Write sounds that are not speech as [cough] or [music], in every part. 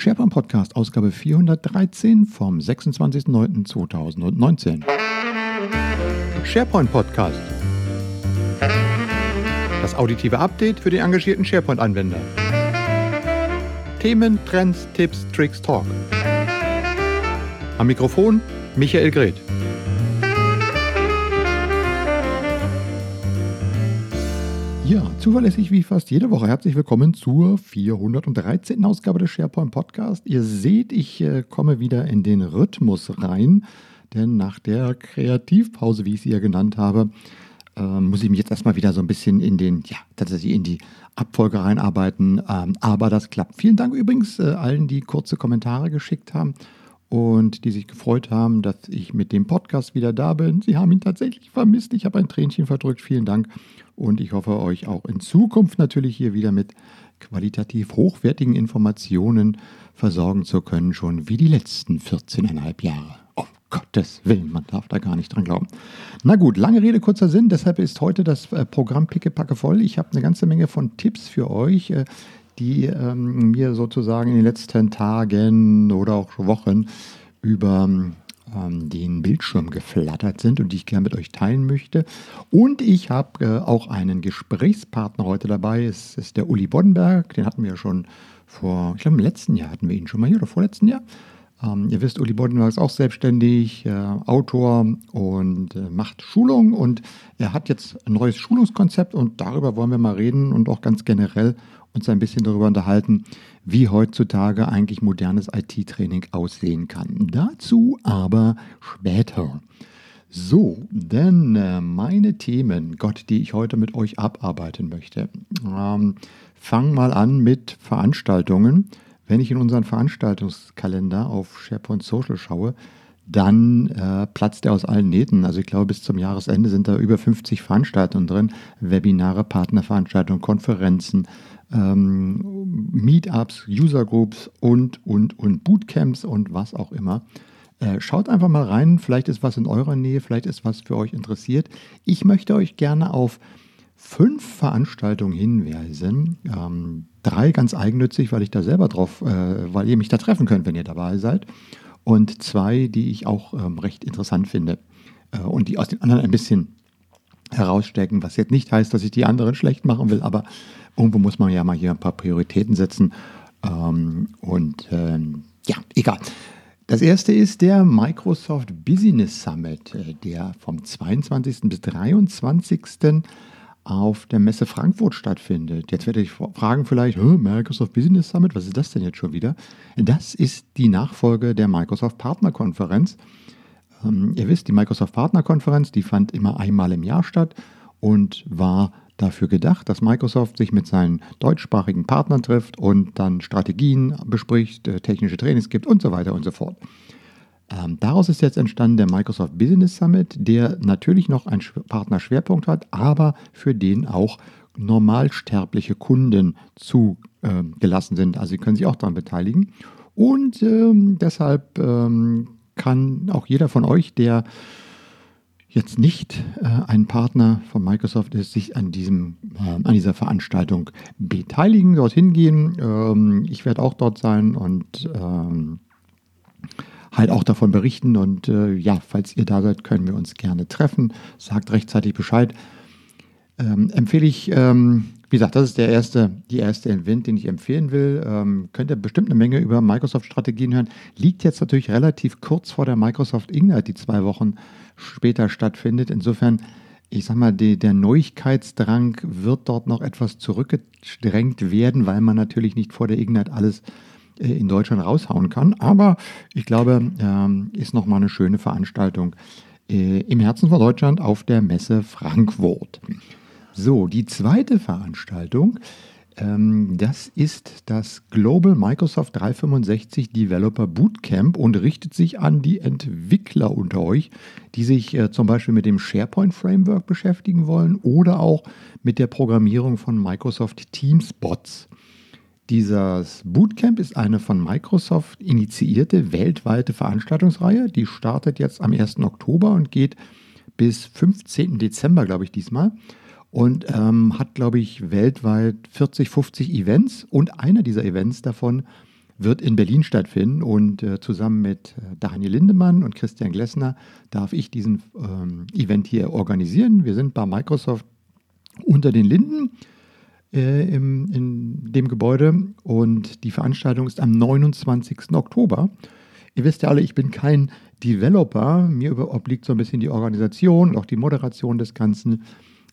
SharePoint Podcast, Ausgabe 413 vom 26.09.2019. SharePoint Podcast. Das auditive Update für den engagierten SharePoint-Anwender. Themen, Trends, Tipps, Tricks, Talk. Am Mikrofon Michael Greth. Ja, zuverlässig wie fast jede Woche. Herzlich willkommen zur 413. Ausgabe des SharePoint Podcast. Ihr seht, ich äh, komme wieder in den Rhythmus rein, denn nach der Kreativpause, wie ich sie ja genannt habe, äh, muss ich mich jetzt erstmal wieder so ein bisschen in den, ja, tatsächlich in die Abfolge reinarbeiten. Ähm, aber das klappt. Vielen Dank übrigens äh, allen, die kurze Kommentare geschickt haben und die sich gefreut haben, dass ich mit dem Podcast wieder da bin. Sie haben ihn tatsächlich vermisst. Ich habe ein Tränchen verdrückt. Vielen Dank. Und ich hoffe, euch auch in Zukunft natürlich hier wieder mit qualitativ hochwertigen Informationen versorgen zu können, schon wie die letzten 14,5 Jahre. Um Gottes Willen, man darf da gar nicht dran glauben. Na gut, lange Rede, kurzer Sinn. Deshalb ist heute das äh, Programm pickepacke voll. Ich habe eine ganze Menge von Tipps für euch äh, die ähm, mir sozusagen in den letzten Tagen oder auch Wochen über ähm, den Bildschirm geflattert sind und die ich gerne mit euch teilen möchte. Und ich habe äh, auch einen Gesprächspartner heute dabei. Es ist der Uli Boddenberg, den hatten wir schon vor, ich glaube im letzten Jahr hatten wir ihn schon mal hier oder vorletzten Jahr. Ähm, ihr wisst, Uli Boddenberg ist auch selbstständig, äh, Autor und äh, macht Schulung und er hat jetzt ein neues Schulungskonzept und darüber wollen wir mal reden und auch ganz generell uns ein bisschen darüber unterhalten, wie heutzutage eigentlich modernes IT-Training aussehen kann. Dazu aber später. So, denn äh, meine Themen, Gott, die ich heute mit euch abarbeiten möchte, ähm, fangen mal an mit Veranstaltungen. Wenn ich in unseren Veranstaltungskalender auf SharePoint Social schaue, dann äh, platzt er aus allen Nähten. Also ich glaube, bis zum Jahresende sind da über 50 Veranstaltungen drin. Webinare, Partnerveranstaltungen, Konferenzen, ähm, Meetups, Usergroups und, und, und Bootcamps und was auch immer. Äh, schaut einfach mal rein, vielleicht ist was in eurer Nähe, vielleicht ist was für euch interessiert. Ich möchte euch gerne auf fünf Veranstaltungen hinweisen. Ähm, drei ganz eigennützig, weil ich da selber drauf, äh, weil ihr mich da treffen könnt, wenn ihr dabei seid. Und zwei, die ich auch ähm, recht interessant finde äh, und die aus den anderen ein bisschen herausstecken, was jetzt nicht heißt, dass ich die anderen schlecht machen will, aber irgendwo muss man ja mal hier ein paar Prioritäten setzen. Ähm, und ähm, ja, egal. Das erste ist der Microsoft Business Summit, äh, der vom 22. bis 23. auf der Messe Frankfurt stattfindet. Jetzt werde ich fragen vielleicht, Microsoft Business Summit, was ist das denn jetzt schon wieder? Das ist die Nachfolge der Microsoft Partnerkonferenz. Ähm, ihr wisst, die Microsoft Partnerkonferenz, die fand immer einmal im Jahr statt und war dafür gedacht, dass Microsoft sich mit seinen deutschsprachigen Partnern trifft und dann Strategien bespricht, äh, technische Trainings gibt und so weiter und so fort. Ähm, daraus ist jetzt entstanden der Microsoft Business Summit, der natürlich noch einen Partnerschwerpunkt hat, aber für den auch normalsterbliche Kunden zugelassen äh, sind. Also sie können sich auch daran beteiligen. Und ähm, deshalb ähm, kann auch jeder von euch, der jetzt nicht äh, ein Partner von Microsoft ist, sich an, diesem, äh, an dieser Veranstaltung beteiligen, dorthin gehen. Ähm, ich werde auch dort sein und ähm, halt auch davon berichten. Und äh, ja, falls ihr da seid, können wir uns gerne treffen. Sagt rechtzeitig Bescheid. Ähm, empfehle ich, ähm, wie gesagt, das ist der erste, die erste Event, den ich empfehlen will. Ähm, könnt ihr bestimmt eine Menge über Microsoft-Strategien hören. Liegt jetzt natürlich relativ kurz vor der Microsoft Ignite, die zwei Wochen später stattfindet. Insofern, ich sag mal, die, der Neuigkeitsdrang wird dort noch etwas zurückgedrängt werden, weil man natürlich nicht vor der Ignite alles äh, in Deutschland raushauen kann. Aber ich glaube, ähm, ist nochmal eine schöne Veranstaltung äh, im Herzen von Deutschland auf der Messe Frankfurt. So, die zweite Veranstaltung ähm, das ist das Global Microsoft 365 Developer Bootcamp und richtet sich an die Entwickler unter euch, die sich äh, zum Beispiel mit dem SharePoint Framework beschäftigen wollen oder auch mit der Programmierung von Microsoft Teams Bots. Dieses Bootcamp ist eine von Microsoft initiierte weltweite Veranstaltungsreihe. Die startet jetzt am 1. Oktober und geht bis 15. Dezember, glaube ich, diesmal und ähm, hat, glaube ich, weltweit 40, 50 Events und einer dieser Events davon wird in Berlin stattfinden und äh, zusammen mit äh, Daniel Lindemann und Christian Glessner darf ich diesen ähm, Event hier organisieren. Wir sind bei Microsoft unter den Linden äh, in dem Gebäude und die Veranstaltung ist am 29. Oktober. Ihr wisst ja alle, ich bin kein Developer. Mir obliegt so ein bisschen die Organisation und auch die Moderation des Ganzen.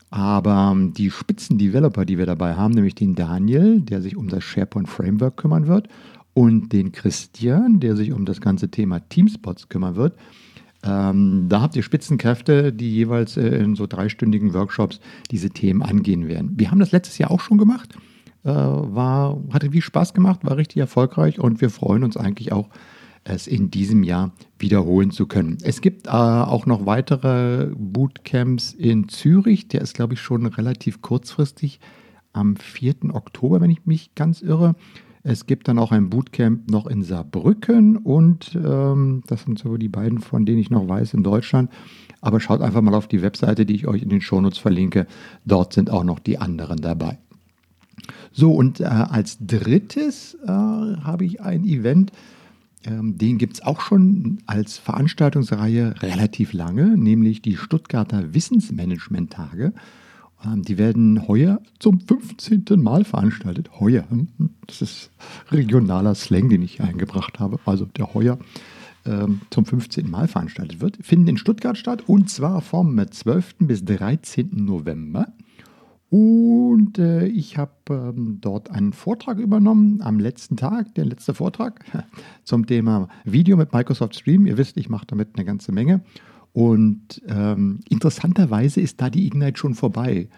Aber ähm, die Spitzen-Developer, die wir dabei haben, nämlich den Daniel, der sich um das SharePoint Framework kümmern wird, und den Christian, der sich um das ganze Thema Teamspots kümmern wird. Ähm, da habt ihr Spitzenkräfte, die jeweils äh, in so dreistündigen Workshops diese Themen angehen werden. Wir haben das letztes Jahr auch schon gemacht. Äh, war, hatte viel Spaß gemacht, war richtig erfolgreich und wir freuen uns eigentlich auch, es in diesem Jahr wiederholen zu können. Es gibt äh, auch noch weitere Bootcamps in Zürich. Der ist, glaube ich, schon relativ kurzfristig am 4. Oktober, wenn ich mich ganz irre. Es gibt dann auch ein Bootcamp noch in Saarbrücken und ähm, das sind so die beiden, von denen ich noch weiß in Deutschland. Aber schaut einfach mal auf die Webseite, die ich euch in den Shownotes verlinke. Dort sind auch noch die anderen dabei. So, und äh, als drittes äh, habe ich ein Event, den gibt es auch schon als Veranstaltungsreihe relativ lange, nämlich die Stuttgarter Wissensmanagement-Tage. Ähm, die werden heuer zum 15. Mal veranstaltet. Heuer, hm, das ist regionaler Slang, den ich eingebracht habe. Also der heuer ähm, zum 15. Mal veranstaltet wird, finden in Stuttgart statt und zwar vom 12. bis 13. November. Und äh, ich habe ähm, dort einen Vortrag übernommen am letzten Tag, der letzte Vortrag [laughs] zum Thema Video mit Microsoft Stream. Ihr wisst, ich mache damit eine ganze Menge. Und ähm, interessanterweise ist da die Ignite schon vorbei.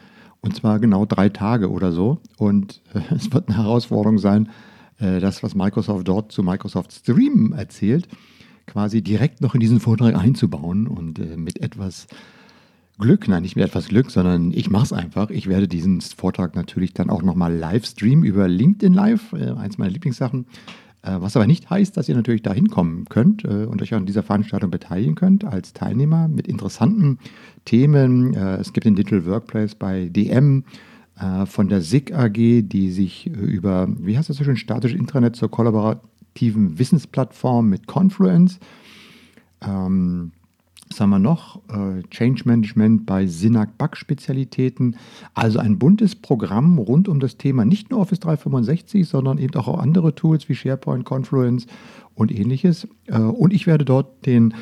Und zwar genau drei Tage oder so. Und äh, [laughs] es wird eine Herausforderung sein, äh, das, was Microsoft dort zu Microsoft Stream erzählt, quasi direkt noch in diesen Vortrag einzubauen und äh, mit etwas Glück, nein, nicht mit etwas Glück, sondern ich mache es einfach. Ich werde diesen Vortrag natürlich dann auch nochmal live streamen über LinkedIn Live, äh, eins meiner Lieblingssachen. Äh, was aber nicht heißt, dass ihr natürlich da hinkommen könnt äh, und euch an dieser Veranstaltung beteiligen könnt als Teilnehmer mit interessanten Themen. Äh, es gibt den Digital Workplace bei DM von der SIG AG, die sich über, wie heißt das so schön, statisches Intranet zur kollaborativen Wissensplattform mit Confluence. Ähm, was haben wir noch? Äh, Change Management bei Synac Back-Spezialitäten. Also ein buntes Programm rund um das Thema nicht nur Office 365, sondern eben auch andere Tools wie SharePoint, Confluence und ähnliches. Äh, und ich werde dort den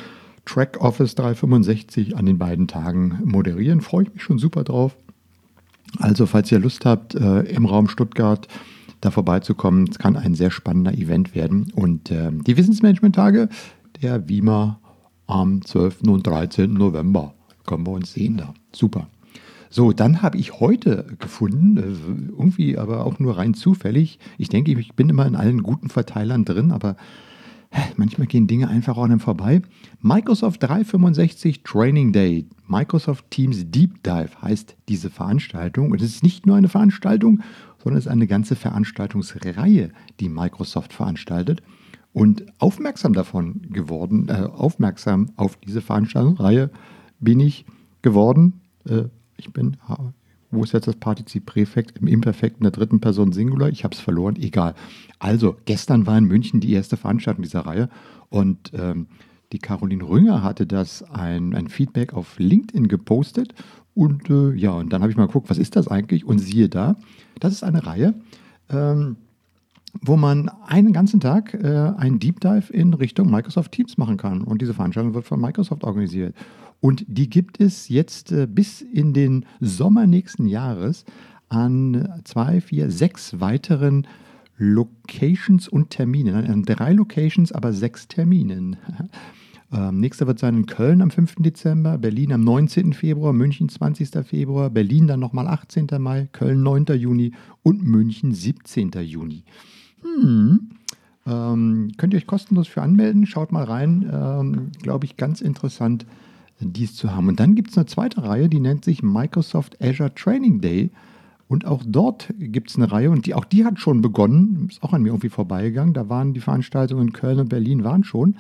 Track Office 365 an den beiden Tagen moderieren. Freue ich mich schon super drauf. Also, falls ihr Lust habt, äh, im Raum Stuttgart da vorbeizukommen, es kann ein sehr spannender Event werden. Und die Wissensmanagement-Tage der WIMA am 12. und 13. November. Können wir uns sehen da. Super. So, dann habe ich heute gefunden, äh, irgendwie aber auch nur rein zufällig. Ich denke, ich bin immer in allen guten Verteilern drin, aber manchmal gehen Dinge einfach auch an einem vorbei. Microsoft 365 Training Day, Microsoft Teams Deep Dive heißt diese Veranstaltung. Und es ist nicht nur eine Veranstaltung, sondern es ist eine ganze Veranstaltungsreihe, die Microsoft veranstaltet und aufmerksam davon geworden, äh, aufmerksam auf diese Veranstaltungsreihe bin ich geworden. Äh, ich bin, wo ist jetzt das Partizip Präfekt im Imperfekt in der dritten Person Singular? Ich habe es verloren, egal. Also, gestern war in München die erste Veranstaltung dieser Reihe und ähm, die Caroline Rünger hatte das ein, ein Feedback auf LinkedIn gepostet und äh, ja, und dann habe ich mal geguckt, was ist das eigentlich? Und siehe da, das ist eine Reihe. Ähm, wo man einen ganzen Tag äh, einen Deep Dive in Richtung Microsoft Teams machen kann. Und diese Veranstaltung wird von Microsoft organisiert. Und die gibt es jetzt äh, bis in den Sommer nächsten Jahres an zwei, vier, sechs weiteren Locations und Terminen. An drei Locations, aber sechs Terminen. [laughs] Ähm, nächster wird sein in Köln am 5. Dezember, Berlin am 19. Februar, München 20. Februar, Berlin dann nochmal 18. Mai, Köln 9. Juni und München 17. Juni. Hm. Ähm, könnt ihr euch kostenlos für anmelden? Schaut mal rein. Ähm, Glaube ich, ganz interessant, dies zu haben. Und dann gibt es eine zweite Reihe, die nennt sich Microsoft Azure Training Day. Und auch dort gibt es eine Reihe und die, auch die hat schon begonnen, ist auch an mir irgendwie vorbeigegangen. Da waren die Veranstaltungen in Köln und Berlin waren schon.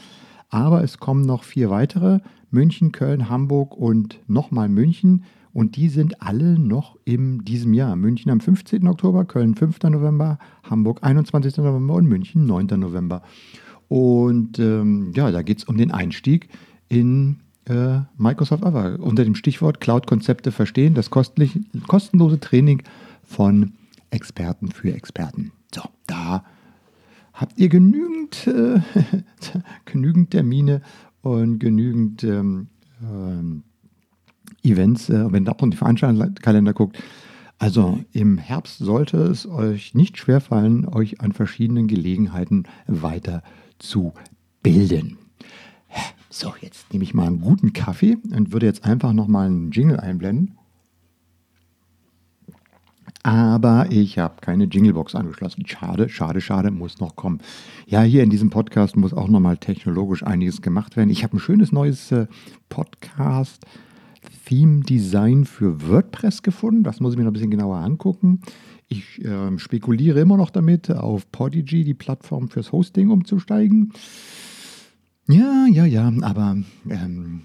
Aber es kommen noch vier weitere, München, Köln, Hamburg und nochmal München. Und die sind alle noch in diesem Jahr. München am 15. Oktober, Köln 5. November, Hamburg 21. November und München 9. November. Und ähm, ja, da geht es um den Einstieg in äh, Microsoft Azure unter dem Stichwort Cloud-Konzepte verstehen, das kostenlose Training von Experten für Experten. So, da habt ihr genügend, äh, [laughs] genügend Termine und genügend ähm, äh, Events, äh, wenn ihr auch in die Veranstaltungskalender guckt. Also im Herbst sollte es euch nicht schwerfallen, euch an verschiedenen Gelegenheiten weiter zu bilden. So, jetzt nehme ich mal einen guten Kaffee und würde jetzt einfach nochmal einen Jingle einblenden. Aber ich habe keine Jinglebox angeschlossen. Schade, schade, schade, muss noch kommen. Ja, hier in diesem Podcast muss auch nochmal technologisch einiges gemacht werden. Ich habe ein schönes neues äh, Podcast. Theme Design für WordPress gefunden. Das muss ich mir noch ein bisschen genauer angucken. Ich äh, spekuliere immer noch damit, auf Podigy, die Plattform fürs Hosting, umzusteigen. Ja, ja, ja, aber ähm,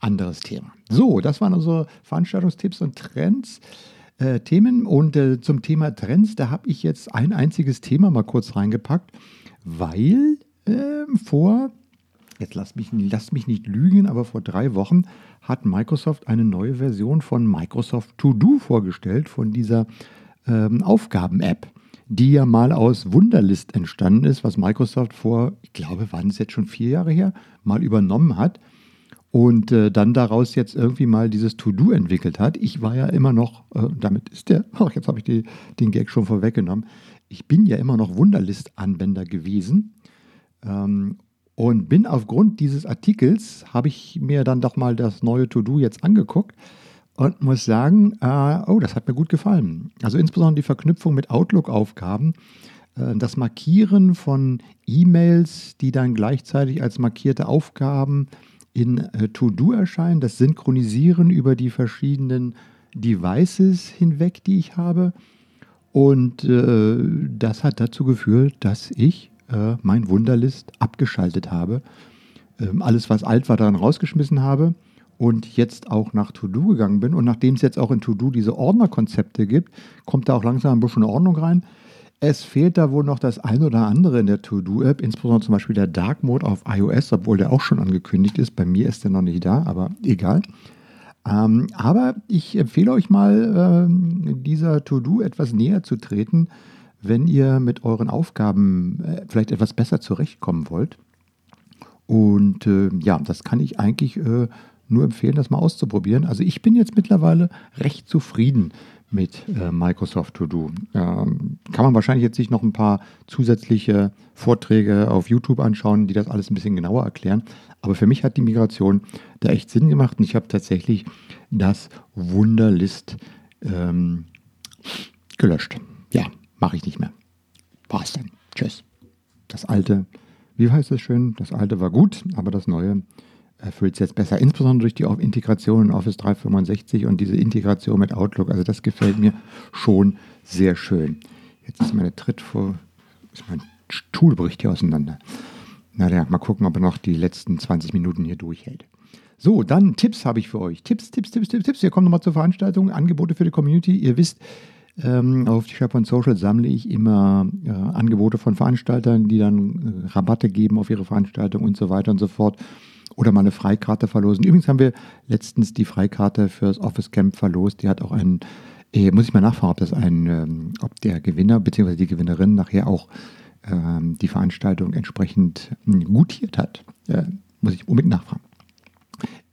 anderes Thema. So, das waren unsere Veranstaltungstipps und Trends. Äh, Themen und äh, zum Thema Trends, da habe ich jetzt ein einziges Thema mal kurz reingepackt, weil äh, vor, jetzt lasst mich, lasst mich nicht lügen, aber vor drei Wochen hat Microsoft eine neue Version von Microsoft To Do vorgestellt, von dieser ähm, Aufgaben-App die ja mal aus Wunderlist entstanden ist, was Microsoft vor, ich glaube, waren es jetzt schon vier Jahre her, mal übernommen hat und äh, dann daraus jetzt irgendwie mal dieses To-Do entwickelt hat. Ich war ja immer noch, äh, damit ist der, ach, [laughs] jetzt habe ich die, den Gag schon vorweggenommen, ich bin ja immer noch Wunderlist-Anwender gewesen ähm, und bin aufgrund dieses Artikels, habe ich mir dann doch mal das neue To-Do jetzt angeguckt und muss sagen, äh, oh, das hat mir gut gefallen. Also insbesondere die Verknüpfung mit Outlook-Aufgaben, äh, das Markieren von E-Mails, die dann gleichzeitig als markierte Aufgaben in äh, To-Do erscheinen, das Synchronisieren über die verschiedenen Devices hinweg, die ich habe. Und äh, das hat dazu geführt, dass ich äh, mein Wunderlist abgeschaltet habe. Ähm, alles, was alt war, daran rausgeschmissen habe und jetzt auch nach To-Do gegangen bin und nachdem es jetzt auch in To-Do diese Ordnerkonzepte gibt, kommt da auch langsam ein bisschen Ordnung rein. Es fehlt da wohl noch das ein oder andere in der To-Do-App, insbesondere zum Beispiel der Dark Mode auf iOS, obwohl der auch schon angekündigt ist. Bei mir ist der noch nicht da, aber egal. Ähm, aber ich empfehle euch mal, äh, dieser To-Do etwas näher zu treten, wenn ihr mit euren Aufgaben äh, vielleicht etwas besser zurechtkommen wollt. Und äh, ja, das kann ich eigentlich äh, nur empfehlen, das mal auszuprobieren. Also ich bin jetzt mittlerweile recht zufrieden mit äh, Microsoft To Do. Ähm, kann man wahrscheinlich jetzt sich noch ein paar zusätzliche Vorträge auf YouTube anschauen, die das alles ein bisschen genauer erklären. Aber für mich hat die Migration da echt Sinn gemacht und ich habe tatsächlich das Wunderlist ähm, gelöscht. Ja, mache ich nicht mehr. War's dann. Tschüss. Das alte, wie heißt es schön? Das alte war gut, aber das neue erfüllt es jetzt besser, insbesondere durch die Integration in Office 365 und diese Integration mit Outlook. Also das gefällt mir schon sehr schön. Jetzt ist meine Tritt vor, ist mein Stuhl bricht hier auseinander. Na ja, mal gucken, ob er noch die letzten 20 Minuten hier durchhält. So, dann Tipps habe ich für euch. Tipps, Tipps, Tipps, Tipps, Tipps. Wir kommen nochmal zur Veranstaltung. Angebote für die Community. Ihr wisst, ähm, auf SharePoint Social sammle ich immer äh, Angebote von Veranstaltern, die dann äh, Rabatte geben auf ihre Veranstaltung und so weiter und so fort oder mal eine Freikarte verlosen. Übrigens haben wir letztens die Freikarte fürs Office Camp verlost. Die hat auch einen, äh, muss ich mal nachfragen, ob das ein, ähm, ob der Gewinner bzw. die Gewinnerin nachher auch ähm, die Veranstaltung entsprechend hm, gutiert hat. Äh, muss ich unbedingt nachfragen.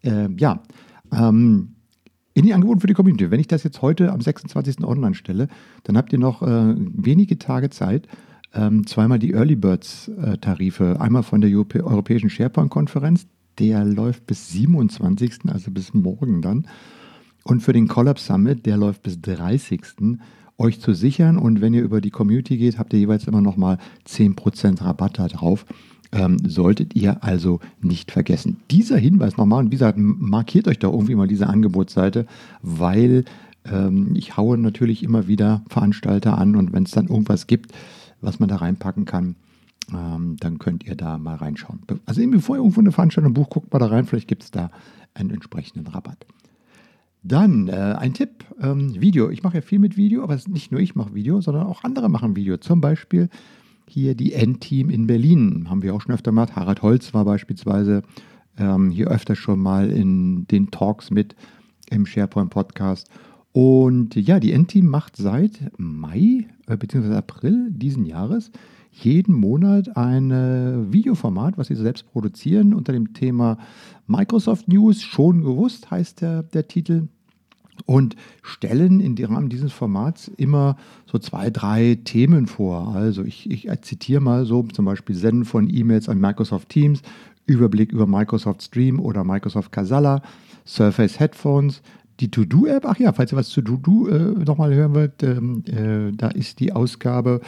Äh, ja, ähm, in die Angebote für die Community. Wenn ich das jetzt heute am 26. online stelle, dann habt ihr noch äh, wenige Tage Zeit, ähm, zweimal die Early Birds äh, Tarife, einmal von der Europäischen SharePoint-Konferenz, der läuft bis 27., also bis morgen dann. Und für den Collapse Summit, der läuft bis 30. euch zu sichern. Und wenn ihr über die Community geht, habt ihr jeweils immer noch mal 10% Rabatt da drauf. Ähm, solltet ihr also nicht vergessen. Dieser Hinweis nochmal, und wie gesagt, markiert euch da irgendwie mal diese Angebotsseite, weil ähm, ich haue natürlich immer wieder Veranstalter an und wenn es dann irgendwas gibt, was man da reinpacken kann, ähm, dann könnt ihr da mal reinschauen. Also bevor ihr irgendwo eine Veranstaltung bucht, guckt mal da rein, vielleicht gibt es da einen entsprechenden Rabatt. Dann äh, ein Tipp, ähm, Video. Ich mache ja viel mit Video, aber nicht nur ich mache Video, sondern auch andere machen Video. Zum Beispiel hier die N-Team in Berlin. Haben wir auch schon öfter gemacht. Harald Holz war beispielsweise ähm, hier öfter schon mal in den Talks mit im SharePoint Podcast. Und ja, die N-Team macht seit Mai äh, bzw. April diesen Jahres jeden Monat ein äh, Videoformat, was sie selbst produzieren, unter dem Thema Microsoft News, schon gewusst heißt der, der Titel, und stellen in dem Rahmen dieses Formats immer so zwei, drei Themen vor. Also ich, ich zitiere mal so zum Beispiel Senden von E-Mails an Microsoft Teams, Überblick über Microsoft Stream oder Microsoft Casala, Surface Headphones, die To-Do-App, ach ja, falls ihr was zu To-Do äh, nochmal hören wollt, ähm, äh, da ist die Ausgabe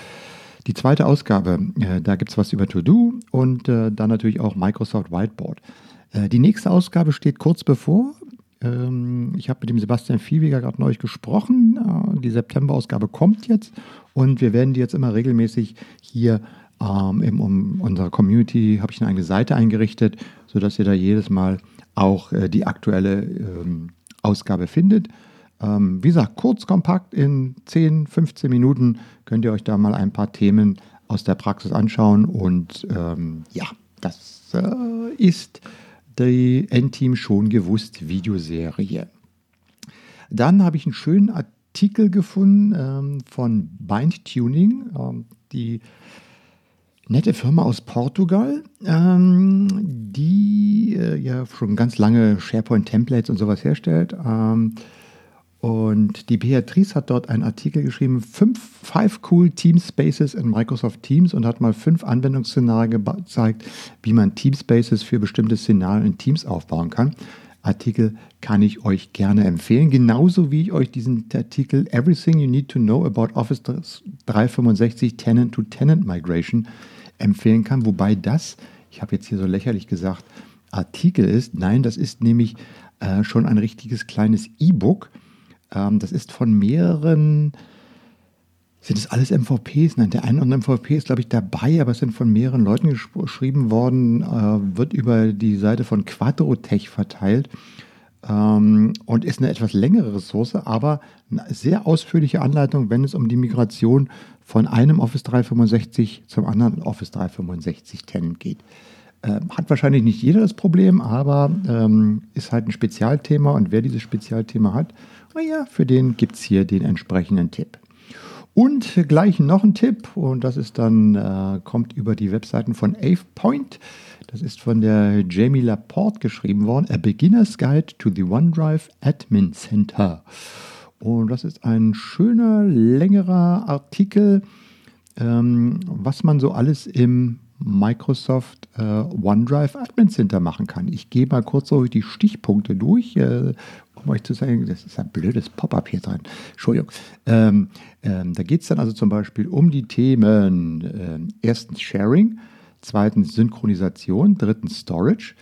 die zweite Ausgabe, äh, da gibt es was über To-Do und äh, dann natürlich auch Microsoft Whiteboard. Äh, die nächste Ausgabe steht kurz bevor. Ähm, ich habe mit dem Sebastian Viehweger gerade neulich gesprochen. Äh, die September-Ausgabe kommt jetzt und wir werden die jetzt immer regelmäßig hier ähm, in um unserer Community, habe ich eine eigene Seite eingerichtet, sodass ihr da jedes Mal auch äh, die aktuelle ähm, Ausgabe findet. Ähm, wie gesagt, kurz, kompakt, in 10, 15 Minuten könnt ihr euch da mal ein paar Themen aus der Praxis anschauen. Und ähm, ja, das äh, ist die Endteam schon gewusst Videoserie. Dann habe ich einen schönen Artikel gefunden ähm, von Bind Tuning, ähm, die nette Firma aus Portugal, ähm, die äh, ja schon ganz lange SharePoint-Templates und sowas herstellt. Ähm, und die Beatrice hat dort einen Artikel geschrieben, fünf, five cool Team Spaces in Microsoft Teams und hat mal fünf Anwendungsszenarien gezeigt, wie man Team Spaces für bestimmte Szenarien in Teams aufbauen kann. Artikel kann ich euch gerne empfehlen, genauso wie ich euch diesen Artikel Everything You Need to Know About Office 365 Tenant to Tenant Migration empfehlen kann, wobei das, ich habe jetzt hier so lächerlich gesagt, Artikel ist. Nein, das ist nämlich äh, schon ein richtiges kleines E-Book ähm, das ist von mehreren, sind es alles MVPs? Nein, der eine oder andere MVP ist, glaube ich, dabei, aber es sind von mehreren Leuten geschrieben worden, äh, wird über die Seite von Quadrotech verteilt ähm, und ist eine etwas längere Ressource, aber eine sehr ausführliche Anleitung, wenn es um die Migration von einem Office 365 zum anderen Office 365 Tenant geht. Äh, hat wahrscheinlich nicht jeder das Problem, aber ähm, ist halt ein Spezialthema und wer dieses Spezialthema hat, naja, für den gibt es hier den entsprechenden Tipp. Und gleich noch ein Tipp, und das ist dann, äh, kommt über die Webseiten von AvePoint. Das ist von der Jamie Laporte geschrieben worden. A Beginner's Guide to the OneDrive Admin Center. Und das ist ein schöner, längerer Artikel, ähm, was man so alles im Microsoft äh, OneDrive Admin Center machen kann. Ich gehe mal kurz so die Stichpunkte durch, äh, um euch zu sagen, das ist ein blödes Pop-up hier drin. Entschuldigung. Ähm, ähm, da geht es dann also zum Beispiel um die Themen äh, erstens Sharing, zweitens Synchronisation, drittens Storage,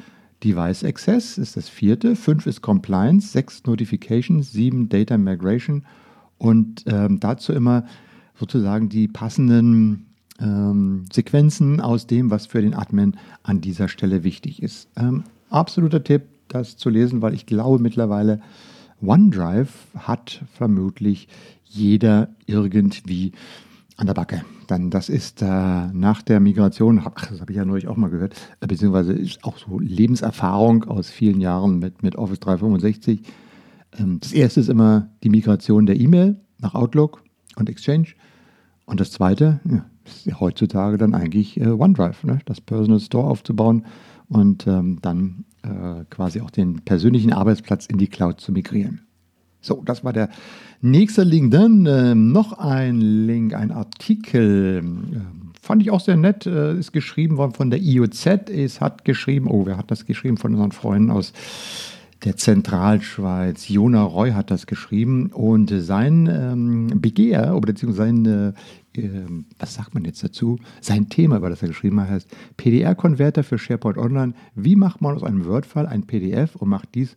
Device Access ist das vierte, fünf ist Compliance, sechs Notifications, sieben Data Migration und ähm, dazu immer sozusagen die passenden ähm, Sequenzen aus dem, was für den Admin an dieser Stelle wichtig ist. Ähm, absoluter Tipp, das zu lesen, weil ich glaube mittlerweile, OneDrive hat vermutlich jeder irgendwie an der Backe. Dann das ist äh, nach der Migration, ach, das habe ich ja neulich auch mal gehört, äh, beziehungsweise ist auch so Lebenserfahrung aus vielen Jahren mit, mit Office 365. Ähm, das erste ist immer die Migration der E-Mail nach Outlook und Exchange. Und das zweite, ja, ist ja heutzutage dann eigentlich äh, OneDrive, ne? das Personal Store aufzubauen und ähm, dann äh, quasi auch den persönlichen Arbeitsplatz in die Cloud zu migrieren. So, das war der nächste Link. Dann äh, noch ein Link, ein Artikel. Äh, fand ich auch sehr nett. Äh, ist geschrieben worden von der IOZ. Es hat geschrieben, oh, wer hat das geschrieben? Von unseren Freunden aus der Zentralschweiz. Jona Roy hat das geschrieben und sein ähm, Begehr beziehungsweise sein, äh, was sagt man jetzt dazu? Sein Thema, über das er geschrieben hat, heißt PDR-Konverter für SharePoint Online. Wie macht man aus einem Word-File ein PDF und macht dies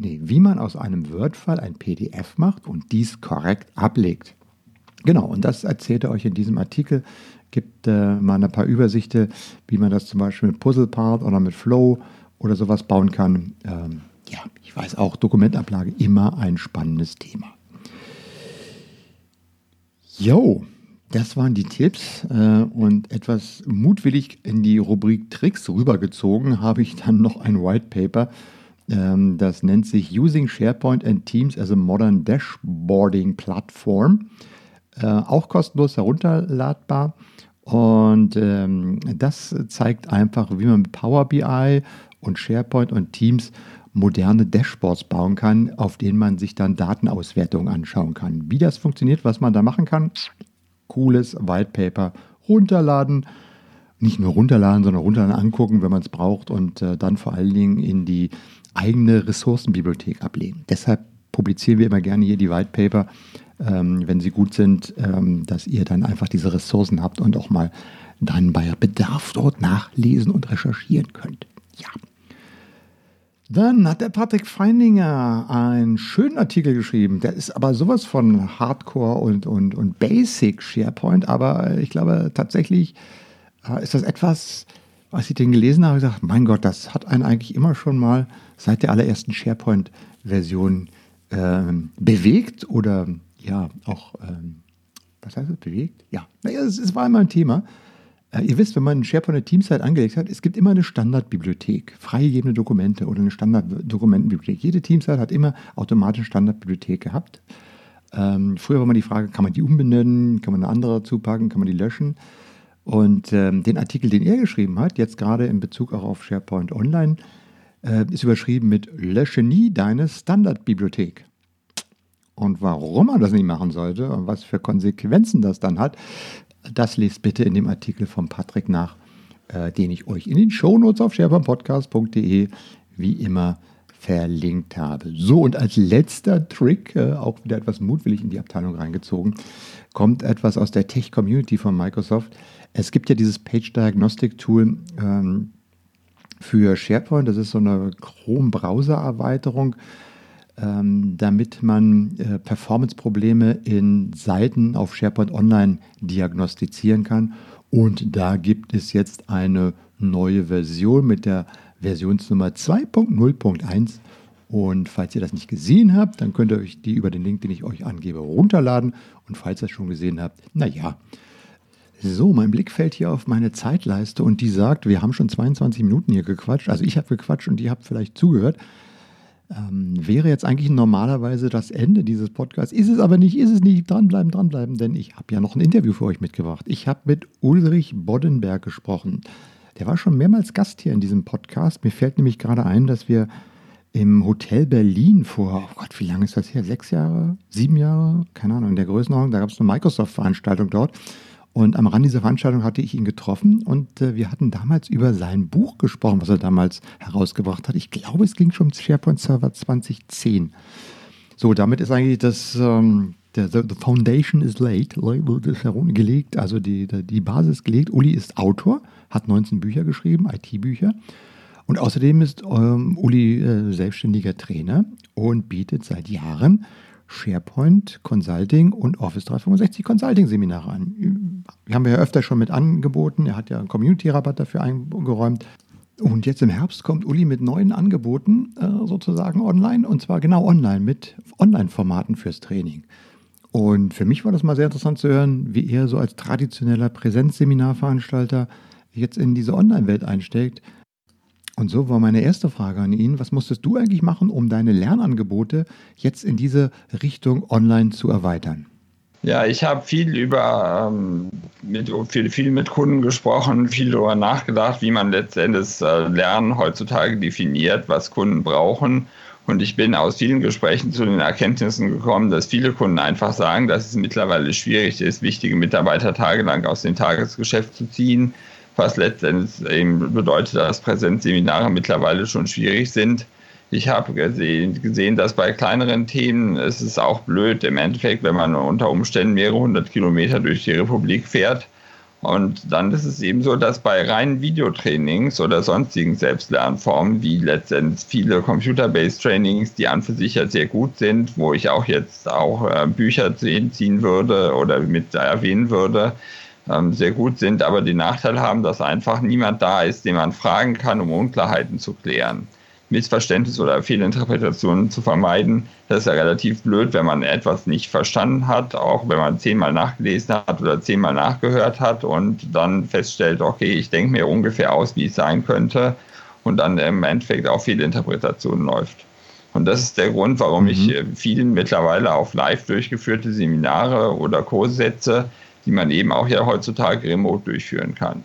Nee, wie man aus einem Word-File ein PDF macht und dies korrekt ablegt. Genau, und das erzählt er euch in diesem Artikel. Gibt äh, mal ein paar Übersichten, wie man das zum Beispiel mit PuzzlePart oder mit Flow oder sowas bauen kann. Ähm, Ja, ich weiß auch, Dokumentablage immer ein spannendes Thema. Jo, das waren die Tipps äh, und etwas mutwillig in die Rubrik Tricks rübergezogen habe ich dann noch ein White Paper. Ähm, das nennt sich Using SharePoint and Teams as a Modern Dashboarding Platform. Äh, auch kostenlos herunterladbar. Und ähm, das zeigt einfach, wie man mit Power BI und SharePoint und Teams moderne Dashboards bauen kann, auf denen man sich dann Datenauswertungen anschauen kann. Wie das funktioniert, was man da machen kann, cooles White Paper runterladen. Nicht nur runterladen, sondern runterladen, angucken, wenn man es braucht und äh, dann vor allen Dingen in die eigene Ressourcenbibliothek ablegen. Deshalb publizieren wir immer gerne hier die White Paper, ähm, wenn sie gut sind, ähm, dass ihr dann einfach diese Ressourcen habt und auch mal dann bei Bedarf dort nachlesen und recherchieren könnt. Ja. Dann hat der Patrick Feininger einen schönen Artikel geschrieben. Der ist aber sowas von Hardcore und, und, und Basic SharePoint. Aber ich glaube tatsächlich äh, ist das etwas, als ich den gelesen habe, gesagt, mein Gott, das hat einen eigentlich immer schon mal seit der allerersten SharePoint-Version äh, bewegt oder ja auch, ähm, was heißt das, bewegt? Ja, es, es war immer ein Thema. Äh, ihr wisst, wenn man SharePoint eine Teamsite angelegt hat, es gibt immer eine Standardbibliothek, freigegebene Dokumente oder eine Standarddokumentenbibliothek. Jede Teamsite hat immer automatisch Standardbibliothek gehabt. Ähm, früher war mal die Frage, kann man die umbenennen, kann man eine andere dazu packen, kann man die löschen? Und ähm, den Artikel, den er geschrieben hat, jetzt gerade in Bezug auch auf SharePoint Online, äh, ist überschrieben mit Lösche nie deine Standardbibliothek. Und warum man das nicht machen sollte und was für Konsequenzen das dann hat, das lest bitte in dem Artikel von Patrick nach, äh, den ich euch in den Shownotes auf sharepointpodcast.de wie immer verlinkt habe. So, und als letzter Trick, äh, auch wieder etwas mutwillig in die Abteilung reingezogen, kommt etwas aus der Tech-Community von Microsoft. Es gibt ja dieses Page Diagnostic Tool ähm, für SharePoint. Das ist so eine Chrome-Browser-Erweiterung damit man äh, Performance-Probleme in Seiten auf SharePoint Online diagnostizieren kann. Und da gibt es jetzt eine neue Version mit der Versionsnummer 2.0.1. Und falls ihr das nicht gesehen habt, dann könnt ihr euch die über den Link, den ich euch angebe, runterladen. Und falls ihr es schon gesehen habt, naja. So, mein Blick fällt hier auf meine Zeitleiste und die sagt, wir haben schon 22 Minuten hier gequatscht. Also ich habe gequatscht und ihr habt vielleicht zugehört. Ähm, wäre jetzt eigentlich normalerweise das Ende dieses Podcasts. Ist es aber nicht, ist es nicht. Dranbleiben, dranbleiben, denn ich habe ja noch ein Interview für euch mitgebracht. Ich habe mit Ulrich Boddenberg gesprochen. Der war schon mehrmals Gast hier in diesem Podcast. Mir fällt nämlich gerade ein, dass wir im Hotel Berlin vor, oh Gott, wie lange ist das her? Sechs Jahre? Sieben Jahre? Keine Ahnung, in der Größenordnung. Da gab es eine Microsoft-Veranstaltung dort. Und am Rand dieser Veranstaltung hatte ich ihn getroffen und äh, wir hatten damals über sein Buch gesprochen, was er damals herausgebracht hat. Ich glaube, es ging schon um SharePoint Server 2010. So, damit ist eigentlich das, ähm, der, the Foundation is laid, ist also die, die Basis gelegt. Uli ist Autor, hat 19 Bücher geschrieben, IT-Bücher. Und außerdem ist ähm, Uli äh, selbstständiger Trainer und bietet seit Jahren SharePoint Consulting und Office 365 Consulting Seminare an. Haben wir ja öfter schon mit angeboten. Er hat ja einen Community-Rabatt dafür eingeräumt. Und jetzt im Herbst kommt Uli mit neuen Angeboten äh, sozusagen online und zwar genau online mit Online-Formaten fürs Training. Und für mich war das mal sehr interessant zu hören, wie er so als traditioneller Präsenzseminarveranstalter jetzt in diese Online-Welt einsteigt und so war meine erste Frage an ihn. Was musstest du eigentlich machen, um deine Lernangebote jetzt in diese Richtung online zu erweitern? Ja, ich habe viel über ähm, mit, viel, viel mit Kunden gesprochen, viel darüber nachgedacht, wie man letztendlich äh, Lernen heutzutage definiert, was Kunden brauchen. Und ich bin aus vielen Gesprächen zu den Erkenntnissen gekommen, dass viele Kunden einfach sagen, dass es mittlerweile schwierig ist, wichtige Mitarbeiter tagelang aus dem Tagesgeschäft zu ziehen was letztendlich eben bedeutet, dass Präsenzseminare mittlerweile schon schwierig sind. Ich habe gesehen, gesehen, dass bei kleineren Themen ist es auch blöd im Endeffekt, wenn man unter Umständen mehrere hundert Kilometer durch die Republik fährt. Und dann ist es eben so, dass bei reinen Videotrainings oder sonstigen Selbstlernformen, wie letztendlich viele Computer-Based Trainings, die an für sich ja sehr gut sind, wo ich auch jetzt auch äh, Bücher ziehen würde oder mit erwähnen würde, ähm, sehr gut sind, aber den Nachteil haben, dass einfach niemand da ist, den man fragen kann, um Unklarheiten zu klären. Missverständnisse oder Fehlinterpretationen zu vermeiden. Das ist ja relativ blöd, wenn man etwas nicht verstanden hat, auch wenn man zehnmal nachgelesen hat oder zehnmal nachgehört hat und dann feststellt, okay, ich denke mir ungefähr aus, wie es sein könnte und dann im Endeffekt auch Fehlinterpretationen läuft. Und das ist der Grund, warum mhm. ich vielen mittlerweile auf live durchgeführte Seminare oder Kurse setze, die man eben auch ja heutzutage remote durchführen kann.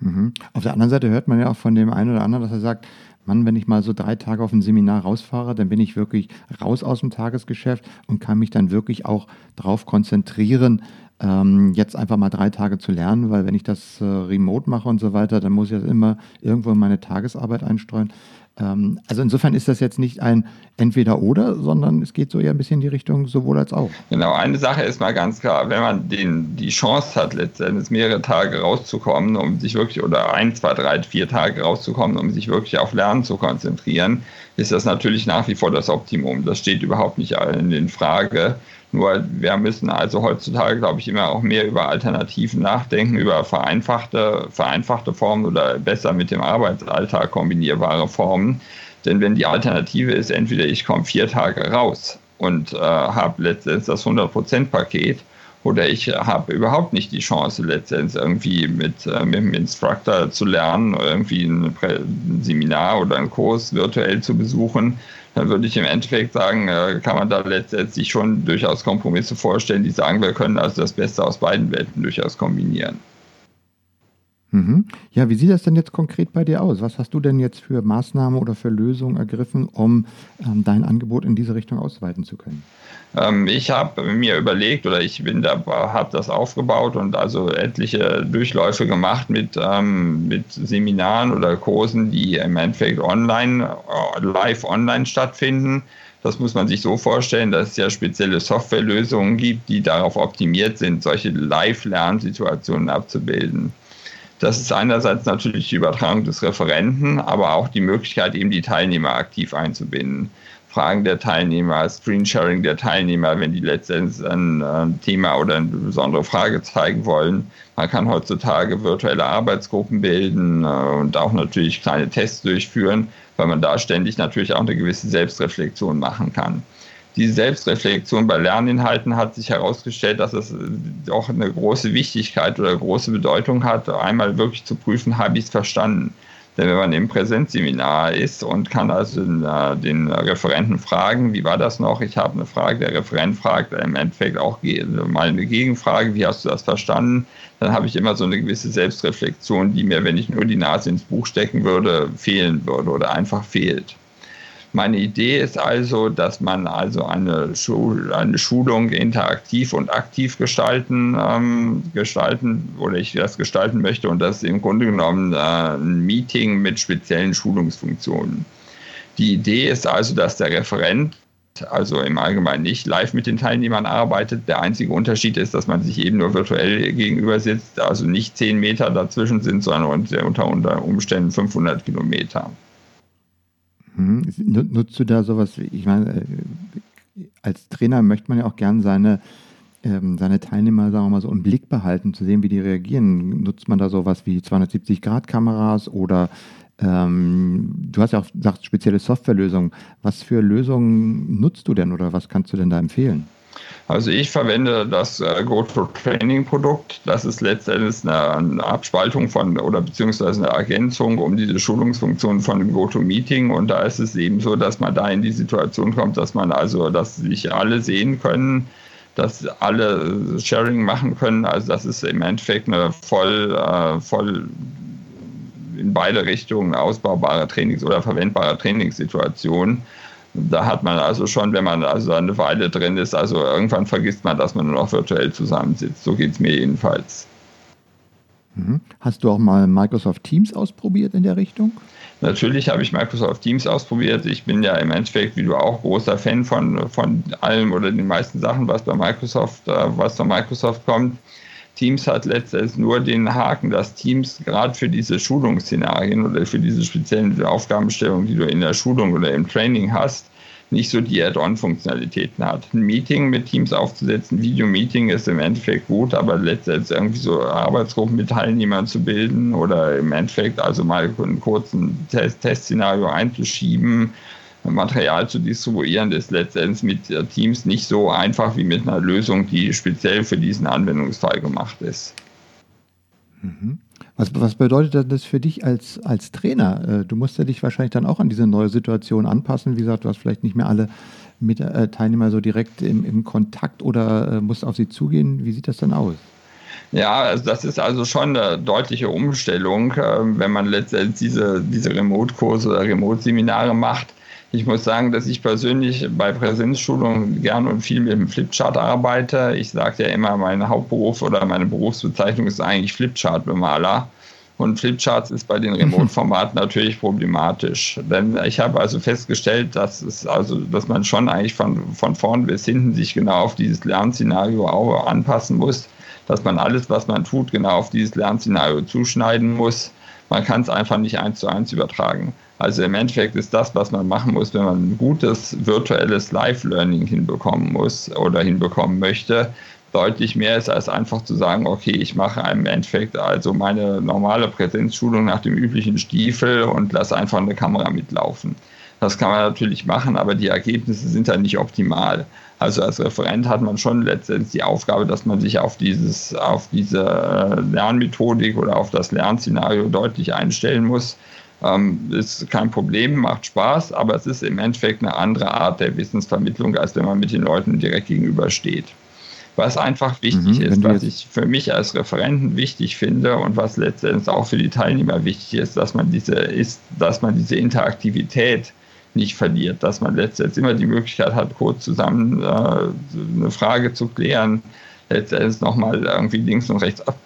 Mhm. Auf der anderen Seite hört man ja auch von dem einen oder anderen, dass er sagt, Mann, wenn ich mal so drei Tage auf ein Seminar rausfahre, dann bin ich wirklich raus aus dem Tagesgeschäft und kann mich dann wirklich auch darauf konzentrieren, ähm, jetzt einfach mal drei Tage zu lernen, weil wenn ich das äh, remote mache und so weiter, dann muss ich das immer irgendwo in meine Tagesarbeit einstreuen. Ähm, also insofern ist das jetzt nicht ein Entweder-Oder, sondern es geht so eher ein bisschen in die Richtung sowohl als auch. Genau, eine Sache ist mal ganz klar, wenn man den, die Chance hat, letztendlich mehrere Tage rauszukommen, um sich wirklich, oder ein, zwei, drei, vier Tage rauszukommen, um sich wirklich auf Lernen zu konzentrieren, ist das natürlich nach wie vor das Optimum. Das steht überhaupt nicht in Frage. Nur wir müssen also heutzutage, glaube ich, immer auch mehr über Alternativen nachdenken, über vereinfachte, vereinfachte Formen oder besser mit dem Arbeitsalltag kombinierbare Formen. Denn wenn die Alternative ist, entweder ich komme vier Tage raus und äh, habe letztendlich das 100%-Paket oder ich habe überhaupt nicht die Chance, letztendlich irgendwie mit, äh, mit dem Instructor zu lernen, irgendwie ein, ein Seminar oder einen Kurs virtuell zu besuchen, dann würde ich im Endeffekt sagen, äh, kann man da letztendlich schon durchaus Kompromisse vorstellen, die sagen, wir können also das Beste aus beiden Welten durchaus kombinieren. Mhm. Ja, wie sieht das denn jetzt konkret bei dir aus? Was hast du denn jetzt für Maßnahmen oder für Lösungen ergriffen, um ähm, dein Angebot in diese Richtung ausweiten zu können? Ähm, ich habe mir überlegt oder ich bin da, habe das aufgebaut und also etliche Durchläufe gemacht mit, ähm, mit Seminaren oder Kursen, die im Endeffekt online, äh, live online stattfinden. Das muss man sich so vorstellen, dass es ja spezielle Softwarelösungen gibt, die darauf optimiert sind, solche Live-Lernsituationen abzubilden. Das ist einerseits natürlich die Übertragung des Referenten, aber auch die Möglichkeit, eben die Teilnehmer aktiv einzubinden. Fragen der Teilnehmer, Screensharing der Teilnehmer, wenn die letztendlich ein Thema oder eine besondere Frage zeigen wollen. Man kann heutzutage virtuelle Arbeitsgruppen bilden äh, und auch natürlich kleine Tests durchführen, weil man da ständig natürlich auch eine gewisse Selbstreflexion machen kann diese Selbstreflexion bei Lerninhalten hat sich herausgestellt, dass es auch eine große Wichtigkeit oder große Bedeutung hat, einmal wirklich zu prüfen, habe ich es verstanden. Denn wenn man im Präsenzseminar ist und kann also den, Referenten fragen, wie war das noch? Ich habe eine Frage, der Referent fragt im Endeffekt auch mal eine Gegenfrage, wie hast du das verstanden? Dann habe ich immer so eine gewisse Selbstreflexion, die mir, wenn ich nur die Nase ins Buch stecken würde, fehlen würde oder einfach fehlt. Meine Idee ist also, dass man also eine, Schul eine Schulung interaktiv und aktiv gestalten, ähm, gestalten oder ich das gestalten möchte und das ist im Grunde genommen äh, ein Meeting mit speziellen Schulungsfunktionen. Die Idee ist also, dass der Referent also im Allgemeinen nicht live mit den Teilnehmern arbeitet. Der einzige Unterschied ist, dass man sich eben nur virtuell gegenüber sitzt, also nicht zehn Meter dazwischen sind, sondern unter Umständen 500 Kilometer. Hm. Nutzt du da sowas, ich meine, äh, als Trainer möchte man ja auch gern seine, ähm, seine Teilnehmer, sagen wir mal so, im Blick behalten, zu sehen, wie die reagieren. Nutzt man da sowas wie 270-Grad-Kameras oder ähm, du hast ja auch gesagt, spezielle Softwarelösungen. Was für Lösungen nutzt du denn oder was kannst du denn da empfehlen? Also ich verwende das äh, GoToTraining-Produkt. Das ist letztendlich eine, eine, Abspaltung von oder beziehungsweise eine Ergänzung um diese Schulungsfunktion von dem GoToMeeting. Und da ist es eben so, dass man da in die Situation kommt, dass man also, dass sich alle sehen können, dass alle Sharing machen können. Also das ist im Endeffekt eine voll, äh, voll in beide Richtungen ausbaubare Trainings- oder verwendbare Trainingssituation. Da hat man also schon, wenn man also eine Weile drin ist, also irgendwann vergisst man, dass man nur noch virtuell zusammensitzt. So geht es mir jedenfalls. Mhm. Hast du auch mal Microsoft Teams ausprobiert in der Richtung? Natürlich habe ich Microsoft Teams ausprobiert. Ich bin ja im Endeffekt, wie du auch, großer Fan von, von allem oder den meisten Sachen, was bei Microsoft, äh, was von Microsoft kommt. Teams hat letztendlich nur den Haken, dass Teams gerade für diese Schulungsszenarien oder für diese speziellen Aufgabenstellungen, die du in der Schulung oder im Training hast, nicht so die Add-on-Funktionalitäten hat. Ein Meeting mit Teams aufzusetzen, Video-Meeting ist im Endeffekt gut, aber letztendlich irgendwie so Arbeitsgruppen mit Teilnehmern zu bilden oder im Endeffekt also mal einen kurzen Test Testszenario einzuschieben, Material zu distribuieren, ist letztendlich mit Teams nicht so einfach wie mit einer Lösung, die speziell für diesen Anwendungsfall gemacht ist. Mhm. Was, was bedeutet das für dich als, als Trainer? Äh, du musst ja dich wahrscheinlich dann auch an diese neue Situation anpassen. Wie gesagt, du hast vielleicht nicht mehr alle mit, äh, Teilnehmer so direkt im, im Kontakt oder äh, musst auf sie zugehen. Wie sieht das dann aus? Ja, also das ist also schon eine deutliche Umstellung, äh, wenn man letztendlich diese, diese Remote-Kurse oder Remote-Seminare macht ich muss sagen, dass ich persönlich bei Präsenzschulungen gern und viel mit dem Flipchart arbeite. Ich sage ja immer, mein Hauptberuf oder meine Berufsbezeichnung ist eigentlich Flipchart-Bemaler. Und Flipcharts ist bei den [laughs] Remote-Formaten natürlich problematisch. Denn ich habe also festgestellt, dass es also, dass man schon eigentlich von, von vorn bis hinten sich genau auf dieses Lernszenario auch anpassen muss, dass man alles, was man tut, genau auf dieses Lernszenario zuschneiden muss. Man kann es einfach nicht eins zu eins übertragen. Also im Endeffekt ist das, was man machen muss, wenn man ein gutes virtuelles Live-Learning hinbekommen muss oder hinbekommen möchte, deutlich mehr ist, als einfach zu sagen, okay, ich mache im Endeffekt also meine normale Präsenzschulung nach dem üblichen Stiefel und lasse einfach eine Kamera mitlaufen. Das kann man natürlich machen, aber die Ergebnisse sind dann nicht optimal. Also als Referent hat man schon letztendlich die Aufgabe, dass man sich auf, dieses, auf diese äh, Lernmethodik oder auf das Lernszenario deutlich einstellen muss ähm, ist kein Problem, macht Spaß, aber es ist im Endeffekt eine andere Art der Wissensvermittlung, als wenn man mit den Leuten direkt gegenübersteht. Was einfach wichtig mhm, ist, was ich für mich als Referenten wichtig finde und was letztendlich auch für die Teilnehmer wichtig ist, dass man diese, ist, dass man diese Interaktivität nicht verliert, dass man letztendlich immer die Möglichkeit hat, kurz zusammen äh, eine Frage zu klären, letztendlich nochmal irgendwie links und rechts ab,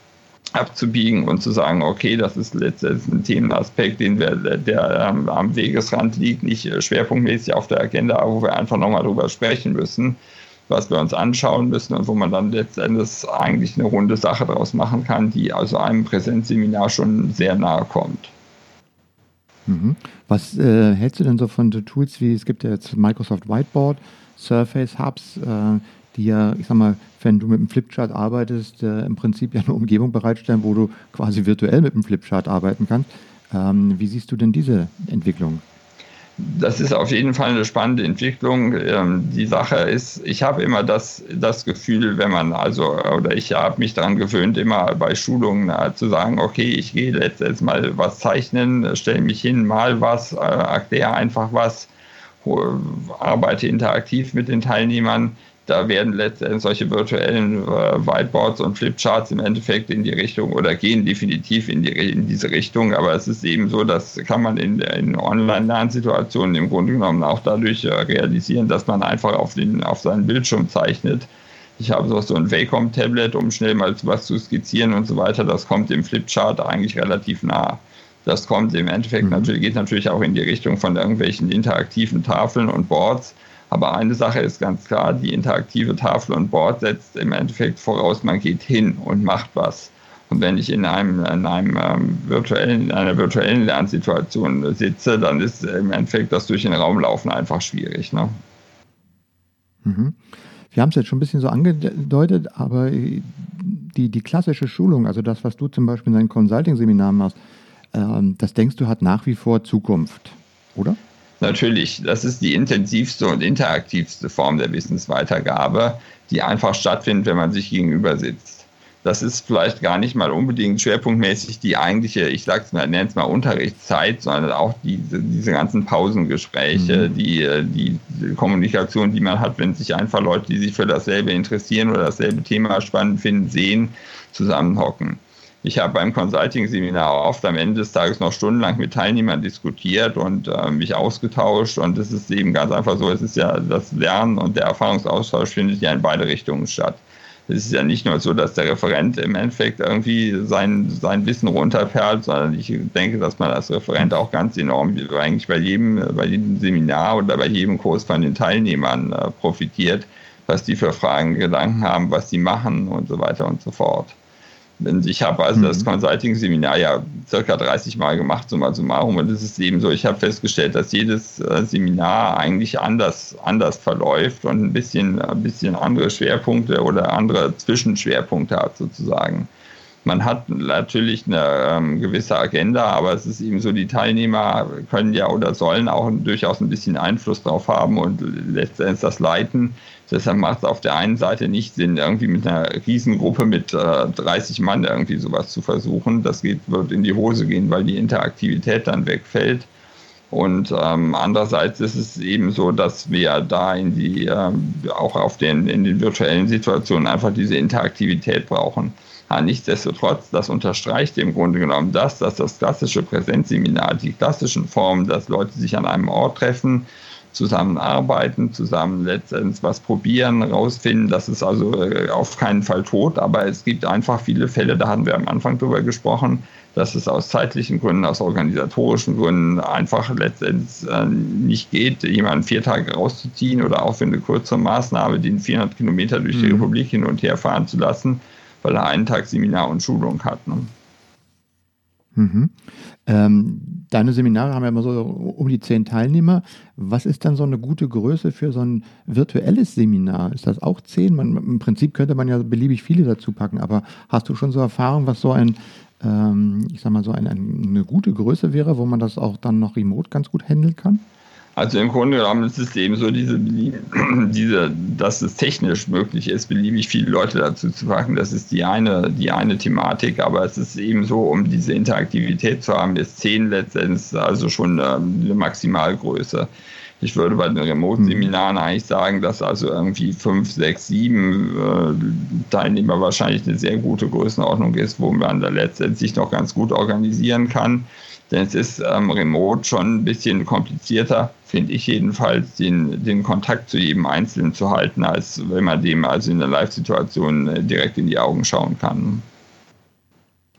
abzubiegen und zu sagen, okay, das ist letztendlich ein Themenaspekt, den wir, der ähm, am Wegesrand liegt, nicht äh, schwerpunktmäßig auf der Agenda, aber wo wir einfach nochmal drüber sprechen müssen, was wir uns anschauen müssen und wo man dann letztendlich eigentlich eine runde Sache daraus machen kann, die also einem Präsenzseminar schon sehr nahe kommt. Mhm. Was äh, hältst du denn so von so Tools wie, es gibt ja jetzt Microsoft Whiteboard, Surface Hubs, äh, die ja, ich sag mal, wenn du mit dem Flipchart arbeitest, äh, im Prinzip ja eine Umgebung bereitstellen, wo du quasi virtuell mit dem Flipchart arbeiten kannst. Ähm, wie siehst du denn diese Entwicklung? Das ist auf jeden Fall eine spannende Entwicklung. Ähm, die Sache ist, ich habe immer das, das Gefühl, wenn man also, oder ich habe mich daran gewöhnt, immer bei Schulungen äh, zu sagen, okay, ich gehe letztens mal was zeichnen, stelle mich hin, mal was, äh, erkläre einfach was, arbeite interaktiv mit den Teilnehmern da werden letztendlich solche virtuellen äh, Whiteboards und Flipcharts im Endeffekt in die Richtung oder gehen definitiv in, die, in diese Richtung. Aber es ist eben so, das kann man in, in Online-Lernsituationen im Grunde genommen auch dadurch äh, realisieren, dass man einfach auf, den, auf seinen Bildschirm zeichnet. Ich habe so, ein Wacom-Tablet, um schnell mal was zu skizzieren und so weiter. Das kommt im Flipchart eigentlich relativ nah. Das kommt im Endeffekt mhm. natürlich, geht natürlich auch in die Richtung von irgendwelchen interaktiven Tafeln und Boards. Aber eine Sache ist ganz klar, die interaktive Tafel und Board setzt im Endeffekt voraus, man geht hin und macht was. Und wenn ich in, einem, in, einem, ähm, virtuellen, in einer virtuellen Lernsituation sitze, dann ist im Endeffekt das durch den Raum laufen einfach schwierig. Ne? Mhm. Wir haben es jetzt schon ein bisschen so angedeutet, aber die, die klassische Schulung, also das, was du zum Beispiel in deinem Consulting-Seminar machst, ähm, das denkst du hat nach wie vor Zukunft, oder? Natürlich, das ist die intensivste und interaktivste Form der Wissensweitergabe, die einfach stattfindet, wenn man sich gegenüber sitzt. Das ist vielleicht gar nicht mal unbedingt schwerpunktmäßig die eigentliche, ich sag's mal, nenne es mal Unterrichtszeit, sondern auch diese, diese ganzen Pausengespräche, mhm. die, die Kommunikation, die man hat, wenn sich einfach Leute, die sich für dasselbe interessieren oder dasselbe Thema spannend finden, sehen, zusammenhocken. Ich habe beim Consulting-Seminar oft am Ende des Tages noch stundenlang mit Teilnehmern diskutiert und äh, mich ausgetauscht. Und es ist eben ganz einfach so, es ist ja das Lernen und der Erfahrungsaustausch findet ja in beide Richtungen statt. Es ist ja nicht nur so, dass der Referent im Endeffekt irgendwie sein, sein Wissen runterperlt, sondern ich denke, dass man als Referent auch ganz enorm eigentlich bei jedem, bei jedem Seminar oder bei jedem Kurs von den Teilnehmern äh, profitiert, was die für Fragen, Gedanken haben, was sie machen und so weiter und so fort. Ich habe also mhm. das Consulting-Seminar ja circa 30 Mal gemacht, summa summarum. Und es ist eben so, ich habe festgestellt, dass jedes äh, Seminar eigentlich anders, anders verläuft und ein bisschen, ein bisschen andere Schwerpunkte oder andere Zwischenschwerpunkte hat sozusagen. Man hat natürlich eine ähm, gewisse Agenda, aber es ist eben so, die Teilnehmer können ja oder sollen auch durchaus ein bisschen Einfluss drauf haben und letztendlich das leiten. Deshalb macht es auf der einen Seite nicht Sinn, irgendwie mit einer Riesengruppe mit äh, 30 Mann irgendwie sowas zu versuchen. Das geht, wird in die Hose gehen, weil die Interaktivität dann wegfällt. Und ähm, andererseits ist es eben so, dass wir da in die, äh, auch auf den, in den virtuellen Situationen einfach diese Interaktivität brauchen. Ja, nichtsdestotrotz, das unterstreicht im Grunde genommen das, dass das klassische Präsenzseminar, die klassischen Formen, dass Leute sich an einem Ort treffen, zusammenarbeiten, zusammen letztendlich was probieren, rausfinden. Das ist also äh, auf keinen Fall tot, aber es gibt einfach viele Fälle, da hatten wir am Anfang drüber gesprochen, dass es aus zeitlichen Gründen, aus organisatorischen Gründen einfach letztendlich äh, nicht geht, jemanden vier Tage rauszuziehen oder auch für eine kurze Maßnahme, den 400 Kilometer durch die mhm. Republik hin und her fahren zu lassen, weil er einen Tag Seminar und Schulung hat. Ne? Mhm. Ähm, deine Seminare haben ja immer so um die zehn Teilnehmer. Was ist dann so eine gute Größe für so ein virtuelles Seminar? Ist das auch zehn? Man, Im Prinzip könnte man ja beliebig viele dazu packen, aber hast du schon so Erfahrung, was so ein, ähm, ich sag mal, so ein, eine gute Größe wäre, wo man das auch dann noch remote ganz gut handeln kann? Also im Grunde genommen ist es eben so, diese, [clears throat] diese, dass es technisch möglich ist, beliebig viele Leute dazu zu packen. Das ist die eine, die eine Thematik, aber es ist eben so, um diese Interaktivität zu haben, ist 10 letztendlich also schon ähm, eine Maximalgröße. Ich würde bei den Remote-Seminaren eigentlich sagen, dass also irgendwie 5, 6, 7 Teilnehmer wahrscheinlich eine sehr gute Größenordnung ist, wo man da letztendlich noch ganz gut organisieren kann. Denn es ist ähm, remote schon ein bisschen komplizierter, finde ich jedenfalls, den, den Kontakt zu jedem Einzelnen zu halten, als wenn man dem also in der Live-Situation äh, direkt in die Augen schauen kann.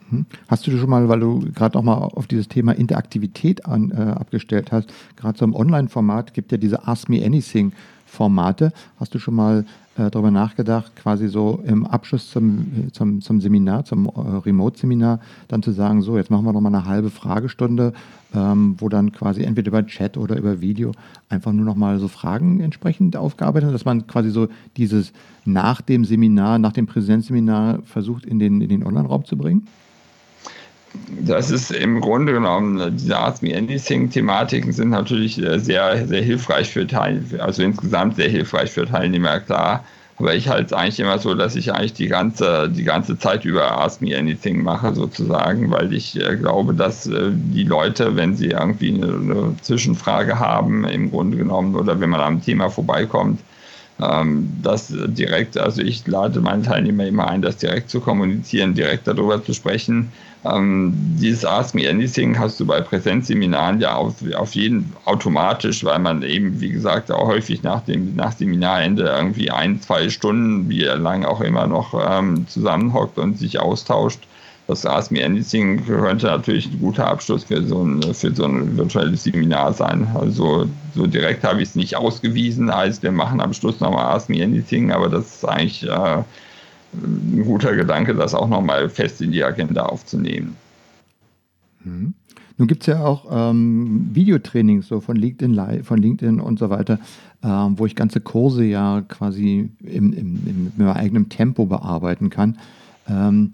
Mhm. Hast du schon mal, weil du gerade auch mal auf dieses Thema Interaktivität an, äh, abgestellt hast, gerade so im Online-Format gibt ja diese Ask Me Anything Formate. Hast du schon mal äh, darüber nachgedacht, quasi so im Abschluss zum, zum, zum Seminar, zum äh, Remote-Seminar, dann zu sagen, so, jetzt machen wir nochmal eine halbe Fragestunde, ähm, wo dann quasi entweder über Chat oder über Video einfach nur nochmal so Fragen entsprechend aufgearbeitet, dass man quasi so dieses nach dem Seminar, nach dem Präsenzseminar versucht in den, in den Online-Raum zu bringen? Das ist im Grunde genommen, diese Ask Me Anything-Thematiken sind natürlich äh, sehr, sehr hilfreich für Teilnehmer, also insgesamt sehr hilfreich für Teilnehmer, klar. Aber ich halte es eigentlich immer so, dass ich eigentlich die ganze, die ganze Zeit über Ask Me Anything mache, sozusagen, weil ich äh, glaube, dass äh, die Leute, wenn sie irgendwie eine, Zwischenfrage haben, im Grunde genommen, oder wenn man am Thema vorbeikommt, das direkt, also ich lade meine Teilnehmer immer ein, das direkt zu kommunizieren, direkt darüber zu sprechen ähm, dieses Ask Me Anything hast du bei Präsenzseminaren ja auf, auf jeden automatisch, weil man eben, wie gesagt, auch häufig nach dem nach Seminarende irgendwie ein, zwei Stunden, wie lang auch immer noch ähm, zusammenhockt und sich austauscht. Das Ask Me Anything könnte natürlich ein guter Abschluss für so ein, für so ein virtuelles Seminar sein. Also so direkt habe ich es nicht ausgewiesen, als wir machen am Schluss nochmal Ask Me Anything, aber das ist eigentlich äh, ein guter Gedanke, das auch nochmal fest in die Agenda aufzunehmen. Mhm. Nun gibt es ja auch ähm, Videotrainings so von LinkedIn von LinkedIn und so weiter, ähm, wo ich ganze Kurse ja quasi im, im, im, in meinem eigenen Tempo bearbeiten kann. Ähm,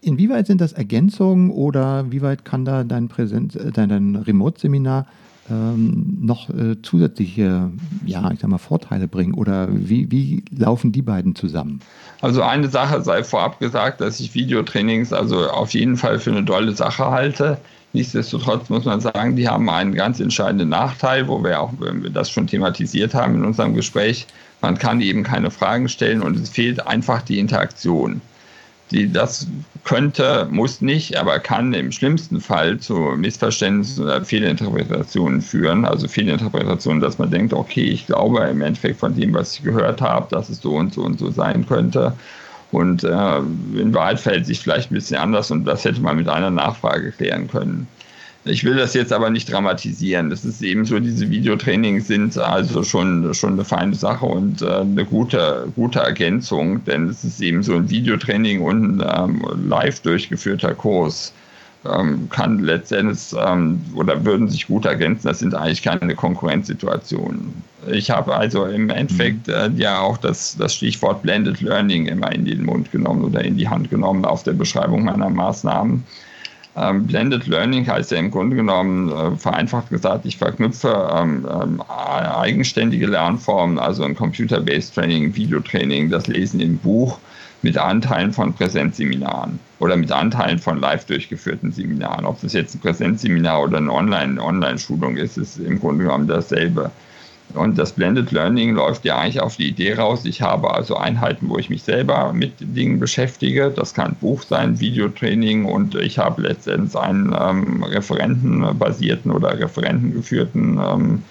inwieweit sind das Ergänzungen oder wie weit kann da dein, äh, dein, dein Remote-Seminar ähm, noch äh, zusätzliche, ja, ich sag mal, Vorteile bringen? Oder wie, wie laufen die beiden zusammen? Also eine Sache sei vorab gesagt, dass ich Videotrainings also auf jeden Fall für eine tolle Sache halte. Nichtsdestotrotz muss man sagen, die haben einen ganz entscheidenden Nachteil, wo wir auch wenn wir das schon thematisiert haben in unserem Gespräch. Man kann eben keine Fragen stellen und es fehlt einfach die Interaktion die das könnte, muss nicht, aber kann im schlimmsten Fall zu Missverständnissen oder Fehlinterpretationen führen. Also Fehlinterpretationen, dass man denkt, okay, ich glaube im Endeffekt von dem, was ich gehört habe, dass es so und so und so sein könnte. Und äh, in Wahrheit verhält sich vielleicht ein bisschen anders und das hätte man mit einer Nachfrage klären können. Ich will das jetzt aber nicht dramatisieren. Das ist eben so, diese Videotrainings sind also schon, schon eine feine Sache und äh, eine gute, gute Ergänzung, denn es ist eben so ein Videotraining und ein ähm, live durchgeführter Kurs ähm, kann letztendlich ähm, oder würden sich gut ergänzen. Das sind eigentlich keine Konkurrenzsituationen. Ich habe also im Endeffekt mhm. äh, ja auch das, das Stichwort Blended Learning immer in den Mund genommen oder in die Hand genommen auf der Beschreibung meiner Maßnahmen. Ähm, Blended Learning heißt ja im Grunde genommen, äh, vereinfacht gesagt, ich verknüpfe ähm, ähm, eigenständige Lernformen, also ein Computer-Based Training, Videotraining, das Lesen im Buch mit Anteilen von Präsenzseminaren oder mit Anteilen von live durchgeführten Seminaren. Ob das jetzt ein Präsenzseminar oder eine Online-Schulung ist, ist im Grunde genommen dasselbe. Und das Blended Learning läuft ja eigentlich auf die Idee raus, ich habe also Einheiten, wo ich mich selber mit Dingen beschäftige. Das kann Buch sein, Videotraining und ich habe letztendlich einen ähm, referentenbasierten oder referentengeführten ähm,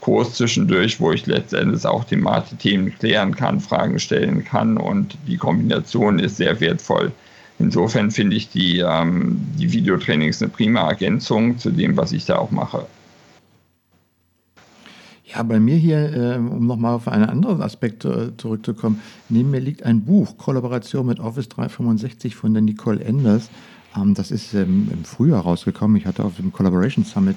Kurs zwischendurch, wo ich letztendlich auch die Themen klären kann, Fragen stellen kann und die Kombination ist sehr wertvoll. Insofern finde ich die, ähm, die Videotrainings eine prima Ergänzung zu dem, was ich da auch mache. Ja, bei mir hier, äh, um nochmal auf einen anderen Aspekt äh, zurückzukommen, neben mir liegt ein Buch, Kollaboration mit Office 365 von der Nicole Enders. Ähm, das ist ähm, im Frühjahr rausgekommen. Ich hatte auf dem Collaboration Summit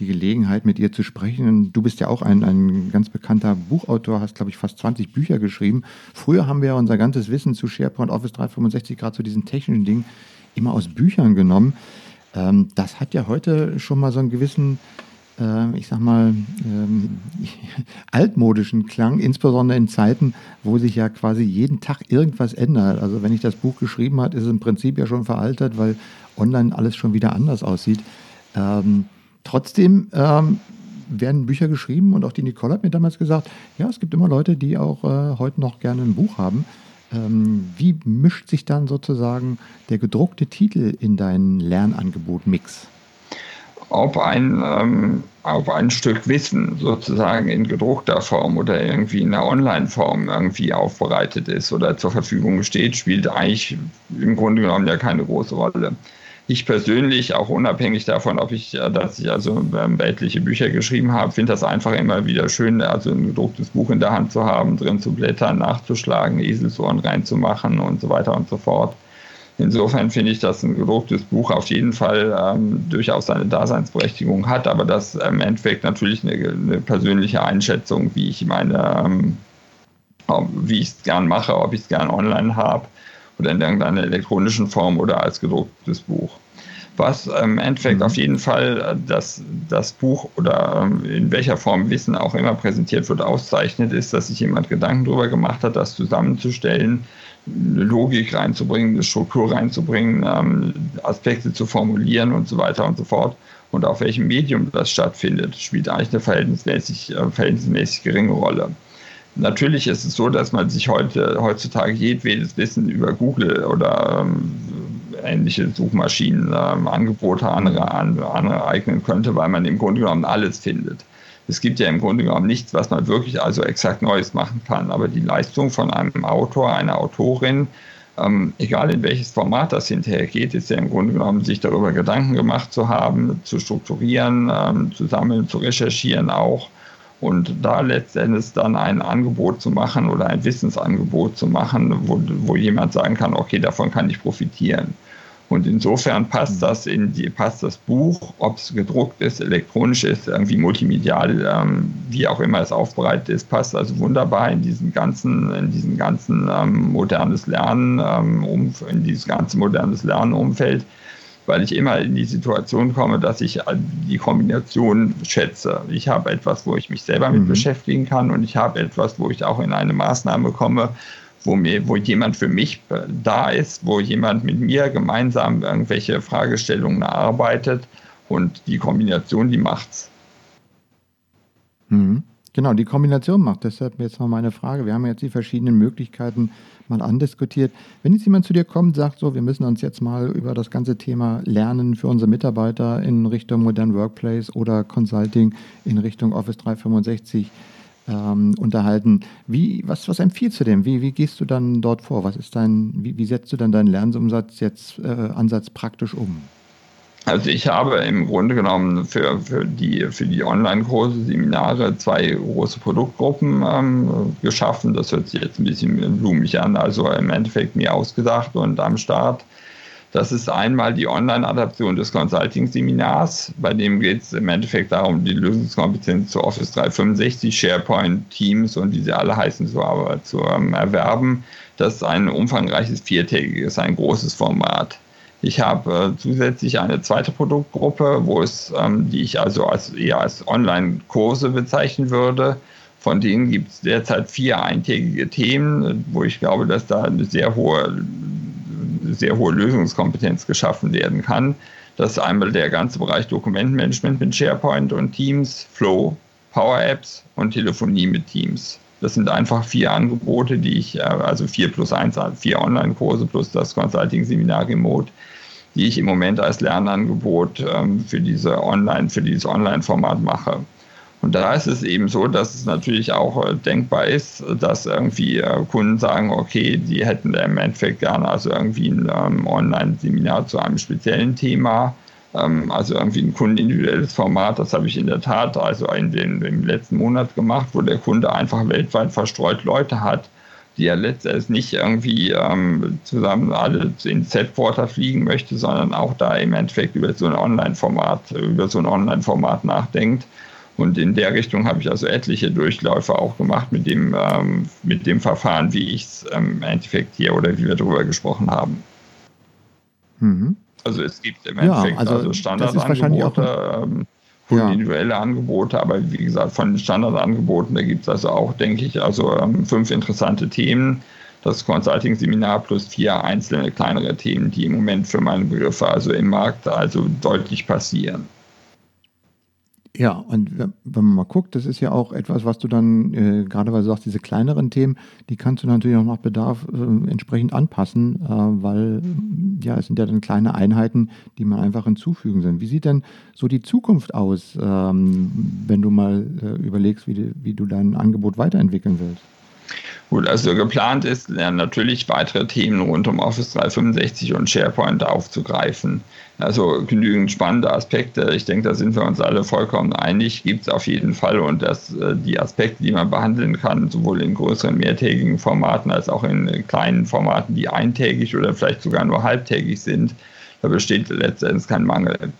die Gelegenheit, mit ihr zu sprechen. Du bist ja auch ein, ein ganz bekannter Buchautor, hast, glaube ich, fast 20 Bücher geschrieben. Früher haben wir unser ganzes Wissen zu SharePoint, Office 365, gerade zu diesen technischen Dingen, immer aus Büchern genommen. Ähm, das hat ja heute schon mal so einen gewissen, ich sag mal, ähm, [laughs] altmodischen Klang, insbesondere in Zeiten, wo sich ja quasi jeden Tag irgendwas ändert. Also wenn ich das Buch geschrieben habe, ist es im Prinzip ja schon veraltet, weil online alles schon wieder anders aussieht. Ähm, Trotzdem ähm, werden Bücher geschrieben und auch die Nicole hat mir damals gesagt, ja, es gibt immer Leute, die auch äh, heute noch gerne ein Buch haben. Ähm, wie mischt sich dann sozusagen der gedruckte Titel in dein Lernangebot-Mix? Ob ein, ähm, ob ein Stück Wissen sozusagen in gedruckter Form oder irgendwie in einer Online-Form irgendwie aufbereitet ist oder zur Verfügung steht, spielt eigentlich im Grunde genommen ja keine große Rolle ich persönlich, auch unabhängig davon, ob ich, äh, dass ich also ähm, weltliche Bücher geschrieben habe, finde das einfach immer wieder schön, also ein gedrucktes Buch in der Hand zu haben, drin zu blättern, nachzuschlagen, Eselsohren reinzumachen und so weiter und so fort. Insofern finde ich, dass ein gedrucktes Buch auf jeden Fall ähm, durchaus seine Daseinsberechtigung hat, aber das im Endeffekt natürlich eine, eine persönliche Einschätzung, wie ich meine, ähm, wie ich es gern mache, ob ich es gern online habe oder in irgendeiner elektronischen Form oder als gedrucktes Buch. Was im Endeffekt mhm. auf jeden Fall äh, das, das Buch oder ähm, in welcher Form Wissen auch immer präsentiert wird, auszeichnet, ist, dass sich jemand Gedanken darüber gemacht hat, das zusammenzustellen, Logik reinzubringen, eine Struktur reinzubringen, ähm, Aspekte zu formulieren und so weiter und so fort. Und auf welchem Medium das stattfindet, spielt eigentlich eine verhältnismäßig, äh, verhältnismäßig geringe Rolle. Natürlich ist es so, dass man sich heute, heutzutage jedwedes Wissen über Google oder ähm, ähnliche Suchmaschinen ähm, Angebote andere, aneignen könnte, weil man im Grunde genommen alles findet. Es gibt ja im Grunde genommen nichts, was man wirklich also exakt Neues machen kann. Aber die Leistung von einem Autor, einer Autorin, ähm, egal in welches Format das hinterher geht, ist ja im Grunde genommen, sich darüber Gedanken gemacht zu haben, zu strukturieren, ähm, zu sammeln, zu recherchieren auch und da letztendlich dann ein Angebot zu machen oder ein Wissensangebot zu machen, wo, wo jemand sagen kann, okay, davon kann ich profitieren. Und insofern passt mhm. das in die, passt das Buch, ob es gedruckt ist, elektronisch ist, irgendwie multimedial, ähm, wie auch immer es aufbereitet ist, passt also wunderbar in diesen ganzen, in diesen ganzen ähm, modernes Lernen, ähm, um, in dieses ganze modernes Lernumfeld weil ich immer in die Situation komme, dass ich die Kombination schätze. Ich habe etwas, wo ich mich selber mit mhm. beschäftigen kann und ich habe etwas, wo ich auch in eine Maßnahme komme, wo, mir, wo jemand für mich da ist, wo jemand mit mir gemeinsam irgendwelche Fragestellungen erarbeitet und die Kombination, die macht's. Mhm. Genau, die Kombination macht. Deshalb jetzt mal meine Frage. Wir haben jetzt die verschiedenen Möglichkeiten mal andiskutiert. Wenn jetzt jemand zu dir kommt und sagt, so, wir müssen uns jetzt mal über das ganze Thema Lernen für unsere Mitarbeiter in Richtung Modern Workplace oder Consulting in Richtung Office 365 ähm, unterhalten, wie, was, was empfiehlst du dem? Wie, wie gehst du dann dort vor? Was ist dein, wie, wie setzt du dann deinen Lernumsatz jetzt äh, Ansatz praktisch um? Also ich habe im Grunde genommen für, für die, für die Online-Kurse, Seminare zwei große Produktgruppen ähm, geschaffen. Das hört sich jetzt ein bisschen blumig an, also im Endeffekt mir ausgedacht und am Start. Das ist einmal die Online-Adaption des Consulting-Seminars, bei dem geht es im Endeffekt darum, die Lösungskompetenz zu Office 365, SharePoint, Teams und wie sie alle heißen, so aber zu ähm, erwerben. Das ist ein umfangreiches viertägiges, ein großes Format. Ich habe äh, zusätzlich eine zweite Produktgruppe, wo es, ähm, die ich also als, eher als Online-Kurse bezeichnen würde. Von denen gibt es derzeit vier eintägige Themen, wo ich glaube, dass da eine sehr hohe, sehr hohe Lösungskompetenz geschaffen werden kann. Das ist einmal der ganze Bereich Dokumentenmanagement mit SharePoint und Teams, Flow, Power Apps und Telefonie mit Teams. Das sind einfach vier Angebote, die ich, äh, also vier plus eins, vier Online-Kurse plus das Consulting-Seminar Remote, die ich im Moment als Lernangebot ähm, für diese Online, für dieses Online-Format mache. Und da ist es eben so, dass es natürlich auch äh, denkbar ist, dass irgendwie äh, Kunden sagen, okay, die hätten im Endeffekt gerne also irgendwie ein ähm, Online-Seminar zu einem speziellen Thema ähm, also irgendwie ein kundenindividuelles Format, das habe ich in der Tat also in dem, im letzten Monat gemacht, wo der Kunde einfach weltweit verstreut Leute hat, die er letztendlich nicht irgendwie ähm, zusammen alle ins Headquarter fliegen möchte, sondern auch da im Endeffekt über so ein Online-Format, über so ein Online-Format nachdenkt. Und in der Richtung habe ich also etliche Durchläufe auch gemacht mit dem, ähm, mit dem Verfahren, wie ich es ähm, im Endeffekt hier oder wie wir darüber gesprochen haben. Mhm. Also es gibt im Endeffekt ja, also, also Standardangebote, ähm, ja. individuelle Angebote, aber wie gesagt, von den Standardangeboten, da gibt es also auch, denke ich, also ähm, fünf interessante Themen. Das Consulting-Seminar plus vier einzelne kleinere Themen, die im Moment für meine Begriffe also im Markt also deutlich passieren. Ja, und wenn man mal guckt, das ist ja auch etwas, was du dann, äh, gerade weil du sagst, diese kleineren Themen, die kannst du natürlich auch nach Bedarf äh, entsprechend anpassen, äh, weil ja, es sind ja dann kleine Einheiten, die man einfach hinzufügen sind. Wie sieht denn so die Zukunft aus, ähm, wenn du mal äh, überlegst, wie du, wie du dein Angebot weiterentwickeln willst? Gut, also geplant ist ja, natürlich weitere Themen rund um Office 365 und SharePoint aufzugreifen. Also genügend spannende Aspekte. Ich denke, da sind wir uns alle vollkommen einig. Gibt es auf jeden Fall und dass äh, die Aspekte, die man behandeln kann, sowohl in größeren mehrtägigen Formaten als auch in kleinen Formaten, die eintägig oder vielleicht sogar nur halbtägig sind, da besteht letztendlich kein Mangel.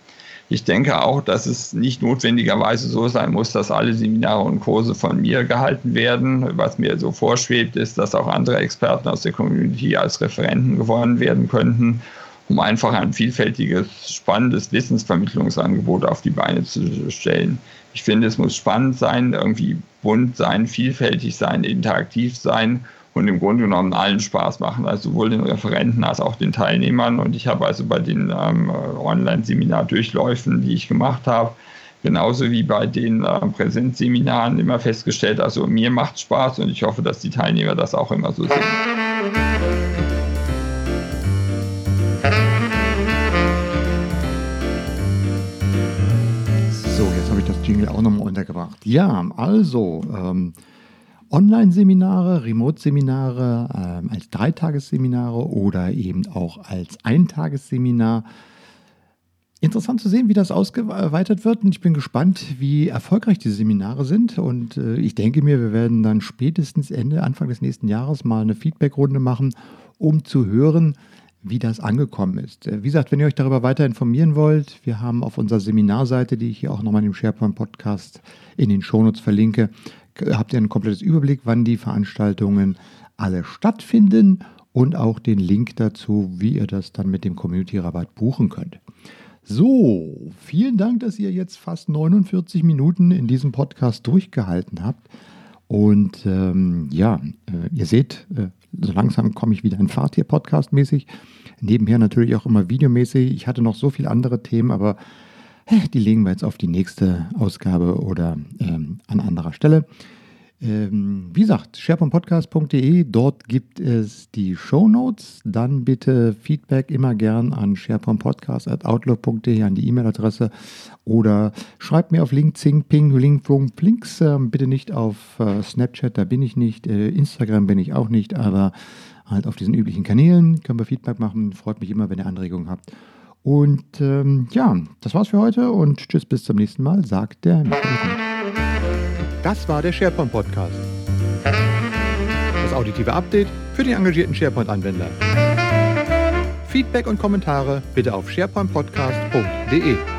Ich denke auch, dass es nicht notwendigerweise so sein muss, dass alle Seminare und Kurse von mir gehalten werden. Was mir so vorschwebt, ist, dass auch andere Experten aus der Community als Referenten gewonnen werden könnten, um einfach ein vielfältiges, spannendes Wissensvermittlungsangebot auf die Beine zu stellen. Ich finde, es muss spannend sein, irgendwie bunt sein, vielfältig sein, interaktiv sein und im Grunde genommen allen Spaß machen, also sowohl den Referenten als auch den Teilnehmern. Und ich habe also bei den ähm, Online-Seminar-Durchläufen, die ich gemacht habe, genauso wie bei den äh, Präsenzseminaren immer festgestellt, also mir macht Spaß und ich hoffe, dass die Teilnehmer das auch immer so sehen. So, jetzt habe ich das Jingle auch nochmal untergebracht. Ja, also ähm, Online-Seminare, Remote-Seminare ähm, als Dreitagesseminare oder eben auch als Eintagesseminar. Interessant zu sehen, wie das ausgeweitet wird. Und ich bin gespannt, wie erfolgreich diese Seminare sind. Und äh, ich denke mir, wir werden dann spätestens Ende, Anfang des nächsten Jahres mal eine Feedbackrunde machen, um zu hören, wie das angekommen ist. Äh, wie gesagt, wenn ihr euch darüber weiter informieren wollt, wir haben auf unserer Seminarseite, die ich hier auch nochmal im SharePoint-Podcast in den Shownotes verlinke, habt ihr ein komplettes Überblick, wann die Veranstaltungen alle stattfinden und auch den Link dazu, wie ihr das dann mit dem Community-Rabatt buchen könnt. So, vielen Dank, dass ihr jetzt fast 49 Minuten in diesem Podcast durchgehalten habt. Und ähm, ja, äh, ihr seht, äh, so langsam komme ich wieder in Fahrt hier podcastmäßig. Nebenher natürlich auch immer videomäßig. Ich hatte noch so viele andere Themen, aber die legen wir jetzt auf die nächste Ausgabe oder ähm, an anderer Stelle. Ähm, wie gesagt, sharepointpodcast.de, dort gibt es die Show Notes. Dann bitte Feedback immer gern an sharepointpodcast.outlook.de, an die E-Mail-Adresse oder schreibt mir auf LinkedIn, Ping, Link, Links. Äh, bitte nicht auf äh, Snapchat, da bin ich nicht. Äh, Instagram bin ich auch nicht, aber halt auf diesen üblichen Kanälen können wir Feedback machen. Freut mich immer, wenn ihr Anregungen habt. Und ähm, ja, das war's für heute und tschüss, bis zum nächsten Mal, sagt der Das war der SharePoint Podcast. Das auditive Update für den engagierten SharePoint-Anwender. Feedback und Kommentare bitte auf sharepointpodcast.de.